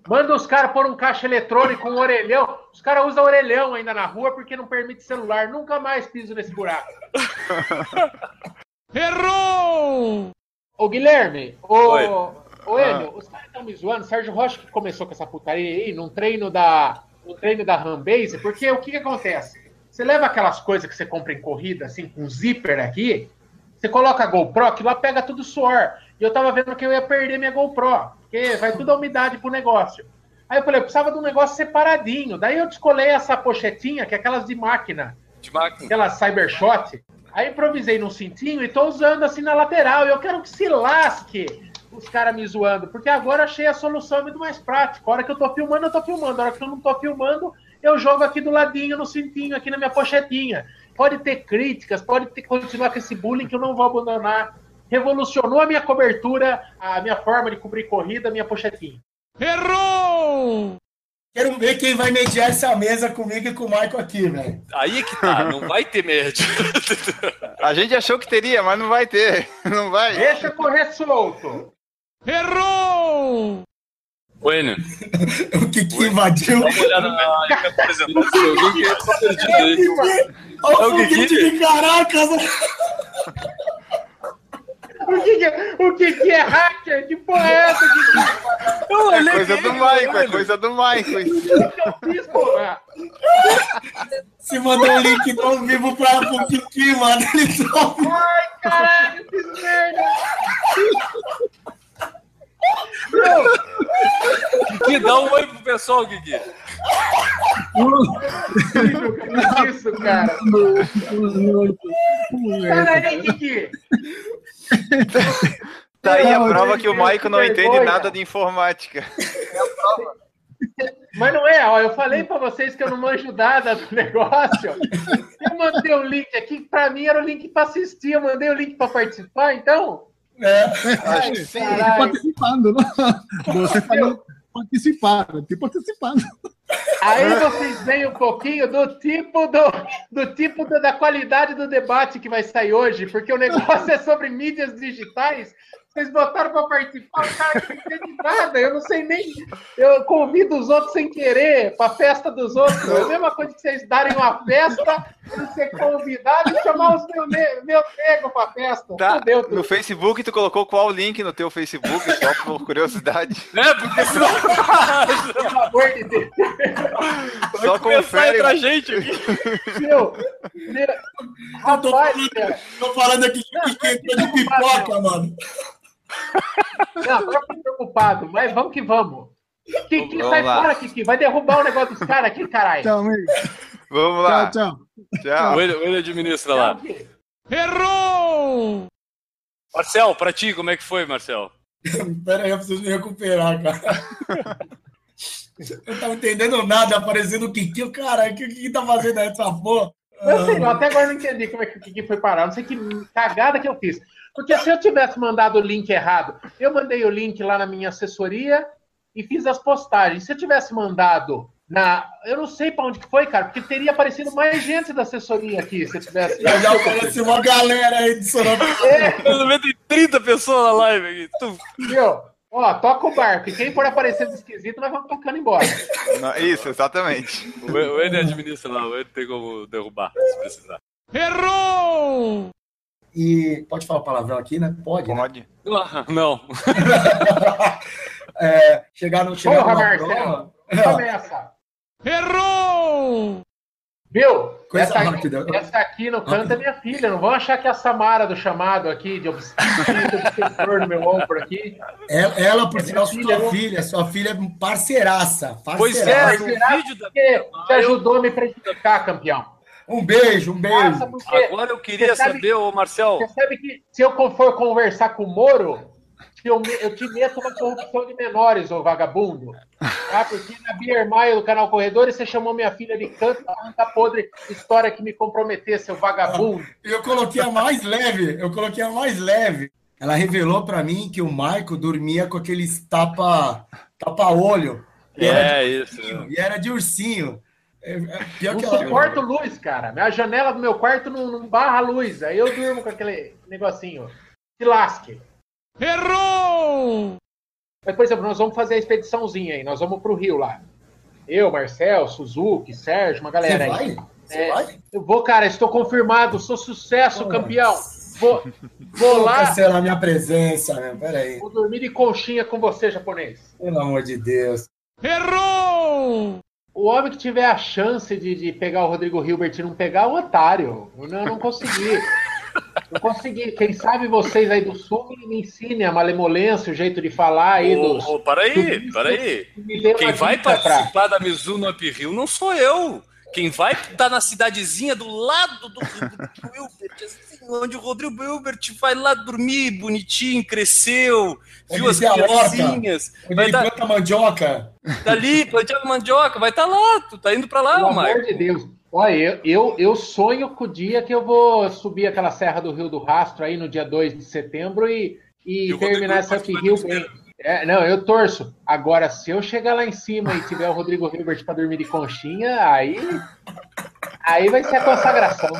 Manda os caras pôr um caixa eletrônico, um orelhão. Os caras usam orelhão ainda na rua porque não permite celular. Nunca mais piso nesse buraco. Errou! Ô, Guilherme, ô, Oi. ô Enio, os caras estão me zoando. Sérgio Rocha que começou com essa putaria aí num treino da, no treino da Rambase, porque o que, que acontece? Você leva aquelas coisas que você compra em corrida, assim, com zíper aqui, você coloca a GoPro, que lá pega tudo suor. E eu tava vendo que eu ia perder minha GoPro, porque vai toda a umidade pro negócio. Aí eu falei, eu precisava de um negócio separadinho. Daí eu descolei essa pochetinha, que é aquelas de máquina, De máquina. aquela Cybershot. Aí improvisei num cintinho e tô usando assim na lateral. E eu quero que se lasque os caras me zoando, porque agora achei a solução muito mais prática. A hora que eu tô filmando, eu tô filmando. A hora que eu não tô filmando, eu jogo aqui do ladinho, no cintinho, aqui na minha pochetinha. Pode ter críticas, pode ter, continuar com esse bullying que eu não vou abandonar. Revolucionou a minha cobertura, a minha forma de cobrir corrida, a minha pochetinha. Errou! Quero ver quem vai mediar essa mesa comigo e com o Michael aqui, velho. Aí é que tá, não vai ter média. A gente achou que teria, mas não vai ter. Não vai. Deixa correr solto. Errou! Enio, O Kiki invadiu. dá uma olhada na apresentação. Alguém que tá perdido aí. Olha É o o Kiki? de caracas. O que, que, é- o que, que é hacker? Que porra é essa? Que, Eu É coisa do Michael, é coisa do Michael. que eu? Se mandou um link ao vivo pra, pro Kiki, mano. Ele tá... Ai, caralho, eu fiz merda. Kiki, dá um oi pro pessoal, que isso, cara? Daí, Kiki. Tá aí a prova que o Michael não entende nada de informática. Mas não é, ó, eu falei pra vocês que eu não manjo nada do negócio. Eu mandei o link aqui, pra mim era o link pra assistir, eu mandei o link pra participar, então. Sim. Caralho. participando, né? Você falou participar, tipo participando. Aí vocês veem um pouquinho do tipo do, do tipo do- da qualidade do debate que vai sair hoje, porque o negócio é sobre mídias digitais. Vocês botaram para participar, o cara que não entende nada. Eu não sei nem. Eu convido os outros sem querer para festa dos outros. É a mesma coisa que vocês darem uma festa, eu ser convidado e chamar os meu, meu nego para festa. Tá, Fudeu no Facebook tu colocou qual link no teu Facebook, só por curiosidade. É, porque senão Pelo amor de Deus. Só começar confere. entre a gente aqui. Meu, meu, Eu tô rapaz, falando, tô falando aqui que entrou de pipoca, mano. Não, agora eu tô preocupado, mas vamos que vamos. Kiki, Vamos sai lá. fora, Kiki. Vai derrubar o negócio dos caras aqui, caralho. Tchau, amigo. Vamos lá. Tchau, tchau. Tchau. Enio administra lá. Errou! Marcel, pra ti, como é que foi, Marcel? Pera aí, eu preciso me recuperar, cara. Eu não tava entendendo nada, aparecendo o Kiki. O cara, o que o Kiki tá fazendo aí, essa porra? Eu sei, lá, até agora eu não entendi como é que o Kiki foi parar. Não sei que cagada que eu fiz. Porque se eu tivesse mandado o link errado, eu mandei o link lá na minha assessoria e fiz as postagens. Se eu tivesse mandado na. Eu não sei pra onde que foi, cara, porque teria aparecido mais gente da assessoria aqui se eu tivesse. Já, já apareceu uma galera aí de Sorocaba. É, Pelo menos tem 30 pessoas na live aqui. Tu- viu? Ó, toca o barco. E quem for aparecendo esquisito, nós vamos tocando embora. Não, Isso, exatamente. O o Enio administra lá, o Enio tem como derrubar, se precisar. Errou! E pode falar palavrão aqui, né? Pode. né? Pode. Ah, Não. É, chegar no chegar Porra, numa Marcelo. prova- Começa. Errou! Viu? Coisa essa, rápida. essa aqui no canto é minha filha. Não vão achar que é a Samara do chamado aqui, de obs- de obsessor no meu ombro aqui. Ela, ela, por sinal, filha, sua eu- filha, sua filha é parceiraça. Pois é, parceiraça. no Será vídeo da. Porque te ajudou a me prejudicar, campeão. Um beijo, um beijo. Agora eu queria sabe- saber, ô Marcel. você sabe que se eu for conversar com o Moro, eu, me- eu te meto uma corrupção de menores, ô vagabundo. Tá? Porque na Beer Maio do canal Corredores, você chamou minha filha de canto arrancar podre história que me comprometer, seu vagabundo. Eu coloquei a mais leve, eu coloquei a mais leve. Ela revelou pra mim que o Maico dormia com aqueles tapa tapa olho. E era É de isso. E era de ursinho. É, é, pior Não que ela. suporto luz, cara. Minha janela do meu quarto não, não barra a luz. Aí eu durmo com aquele negocinho. Se lasque. Errou! Mas, por exemplo, nós vamos fazer a expediçãozinha aí. Nós vamos pro Rio lá. Eu, Marcel, Suzuki, Sérgio, uma Você galera vai? aí. Você É. vai? Eu vou, cara, estou confirmado. Sou sucesso, Nossa. campeão. Vou, vou Vou lá. cancelar minha presença, meu. Peraí. Vou dormir de conchinha com você, japonês. Pelo amor de Deus. Errou! O homem que tiver a chance de, de pegar o Rodrigo Hilbert e não pegar é um otário. Eu não, não consegui. Não consegui. Quem sabe vocês aí do Sul me, ensinem a malemolência, o jeito de falar aí Ô, dos. ô, para aí, para aí. Quem vai dica pra- participar da Mizuno Up Rio não sou eu. Quem vai estar na cidadezinha do lado do Rodrigo Hilbert, assim, onde o Rodrigo Hilbert vai lá dormir bonitinho, cresceu, Onde viu as criancinhas. Onde Vai ele tá, planta mandioca. tá ali, plantando mandioca, vai estar lá, tu tá indo pra lá, Pelo amor Maicon. de Deus. Olha, eu, eu, eu sonho com o dia que eu vou subir aquela Serra do Rio do Rastro aí no dia 2 de setembro e, e E terminar essa vai bem. É, não, eu torço. Agora, se eu chegar lá em cima e tiver o Rodrigo Hilbert para dormir de conchinha, aí. Aí vai ser a consagração.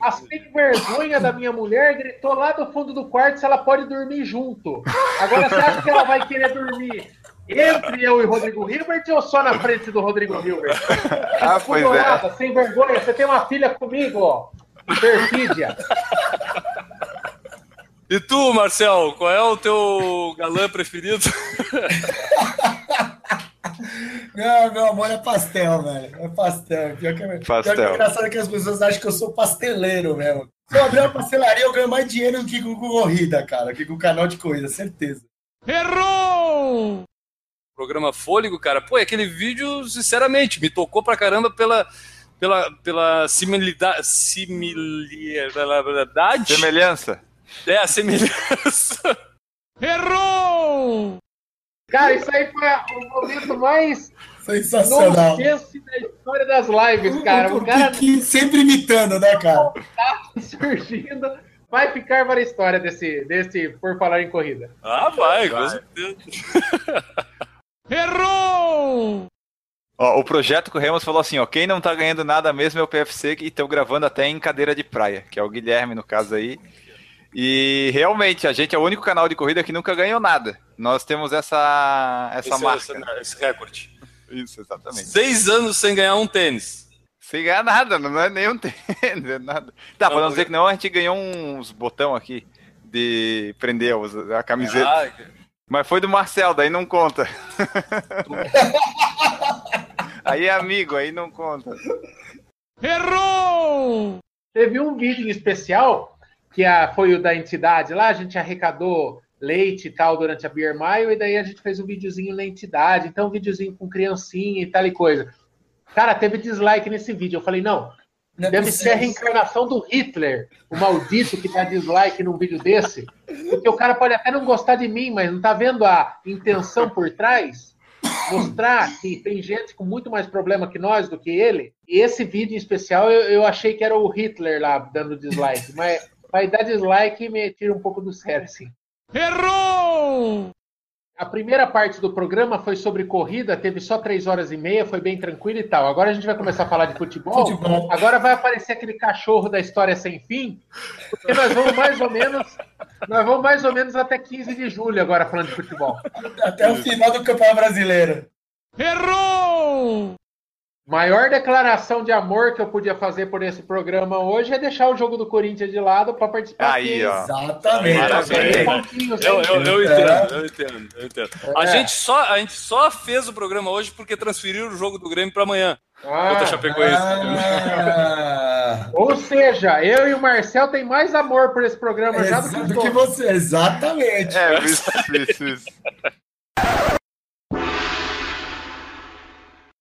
A sem vergonha da minha mulher gritou lá do fundo do quarto se ela pode dormir junto. Agora você acha que ela vai querer dormir entre eu e o Rodrigo Hilbert ou só na frente do Rodrigo Hilbert? Ah, pois é. Sem vergonha, você tem uma filha comigo, ó. Perfídia. E tu, Marcel, qual é o teu galã preferido? Não, meu amor é pastel, velho. É pastel. Pior que, é- Pastel. pior que é engraçado que as pessoas acham que eu sou pasteleiro mesmo. Se eu abrir uma pastelaria, eu ganho mais dinheiro do que com corrida, cara. Que com canal de corrida, certeza. Errou! Programa Fôlego, cara. Pô, aquele vídeo, sinceramente, me tocou pra caramba pela, pela, pela similidade. Similidade? Semelhança. É, a semelhança. Errou! Cara, isso aí foi o momento mais Sensacional. nonsense da história das lives, cara. O cara Kiki sempre imitando, né, cara? tá surgindo. Vai ficar para a história desse, desse Por Falar em Corrida. Ah, vai, com certeza. Errou! Ó, o projeto Corremos falou assim, ó, quem não tá ganhando nada mesmo é o PFC e estão gravando até em cadeira de praia, que é o Guilherme no caso aí. E realmente, a gente é o único canal de corrida que nunca ganhou nada. Nós temos essa, essa Esse, marca. esse, esse recorde. Isso, exatamente. Seis anos sem ganhar um tênis. Sem ganhar nada, não é nenhum tênis, é nada. Tá, pra não dizer que não, a gente ganhou uns botão aqui de prender a camiseta. Ah, Mas foi do Marcel, daí não conta. aí é amigo, aí não conta. Errou! Teve um vídeo em especial, que a, foi o da entidade lá, a gente arrecadou leite e tal durante a Beer Mile, e daí a gente fez um videozinho na entidade, então um videozinho com criancinha e tal e coisa. Cara, teve dislike nesse vídeo. Eu falei, não, Não é deve ser a reencarnação do Hitler, o maldito que dá dislike num vídeo desse. Porque o cara pode até não gostar de mim, mas não tá vendo a intenção por trás? Mostrar que tem gente com muito mais problema que nós do que ele. E esse vídeo em especial eu, eu achei que era o Hitler lá dando dislike, mas vai dar dislike e me tira um pouco do sério, assim. Errou! A primeira parte do programa foi sobre corrida, teve só três horas e meia, foi bem tranquilo e tal. Agora a gente vai começar a falar de futebol. Futebol. Agora vai aparecer aquele cachorro da história sem fim, porque nós vamos mais ou menos, nós vamos mais ou menos até 15 de julho agora falando de futebol. Até o final do Campeonato Brasileiro. Errou! Maior declaração de amor que eu podia fazer por esse programa hoje é deixar o jogo do Corinthians de lado para participar Aí, aqui. ó. Exatamente. Maravilha. Eu, eu, eu É. entendo, eu entendo, eu entendo. A, É. gente só, a gente só fez o programa hoje porque transferiram o jogo do Grêmio para amanhã. Ah, Contra a Chapecoense. Ah, ou seja, eu e o Marcel tem mais amor por esse programa já do que que você, exatamente. É, isso, isso, isso.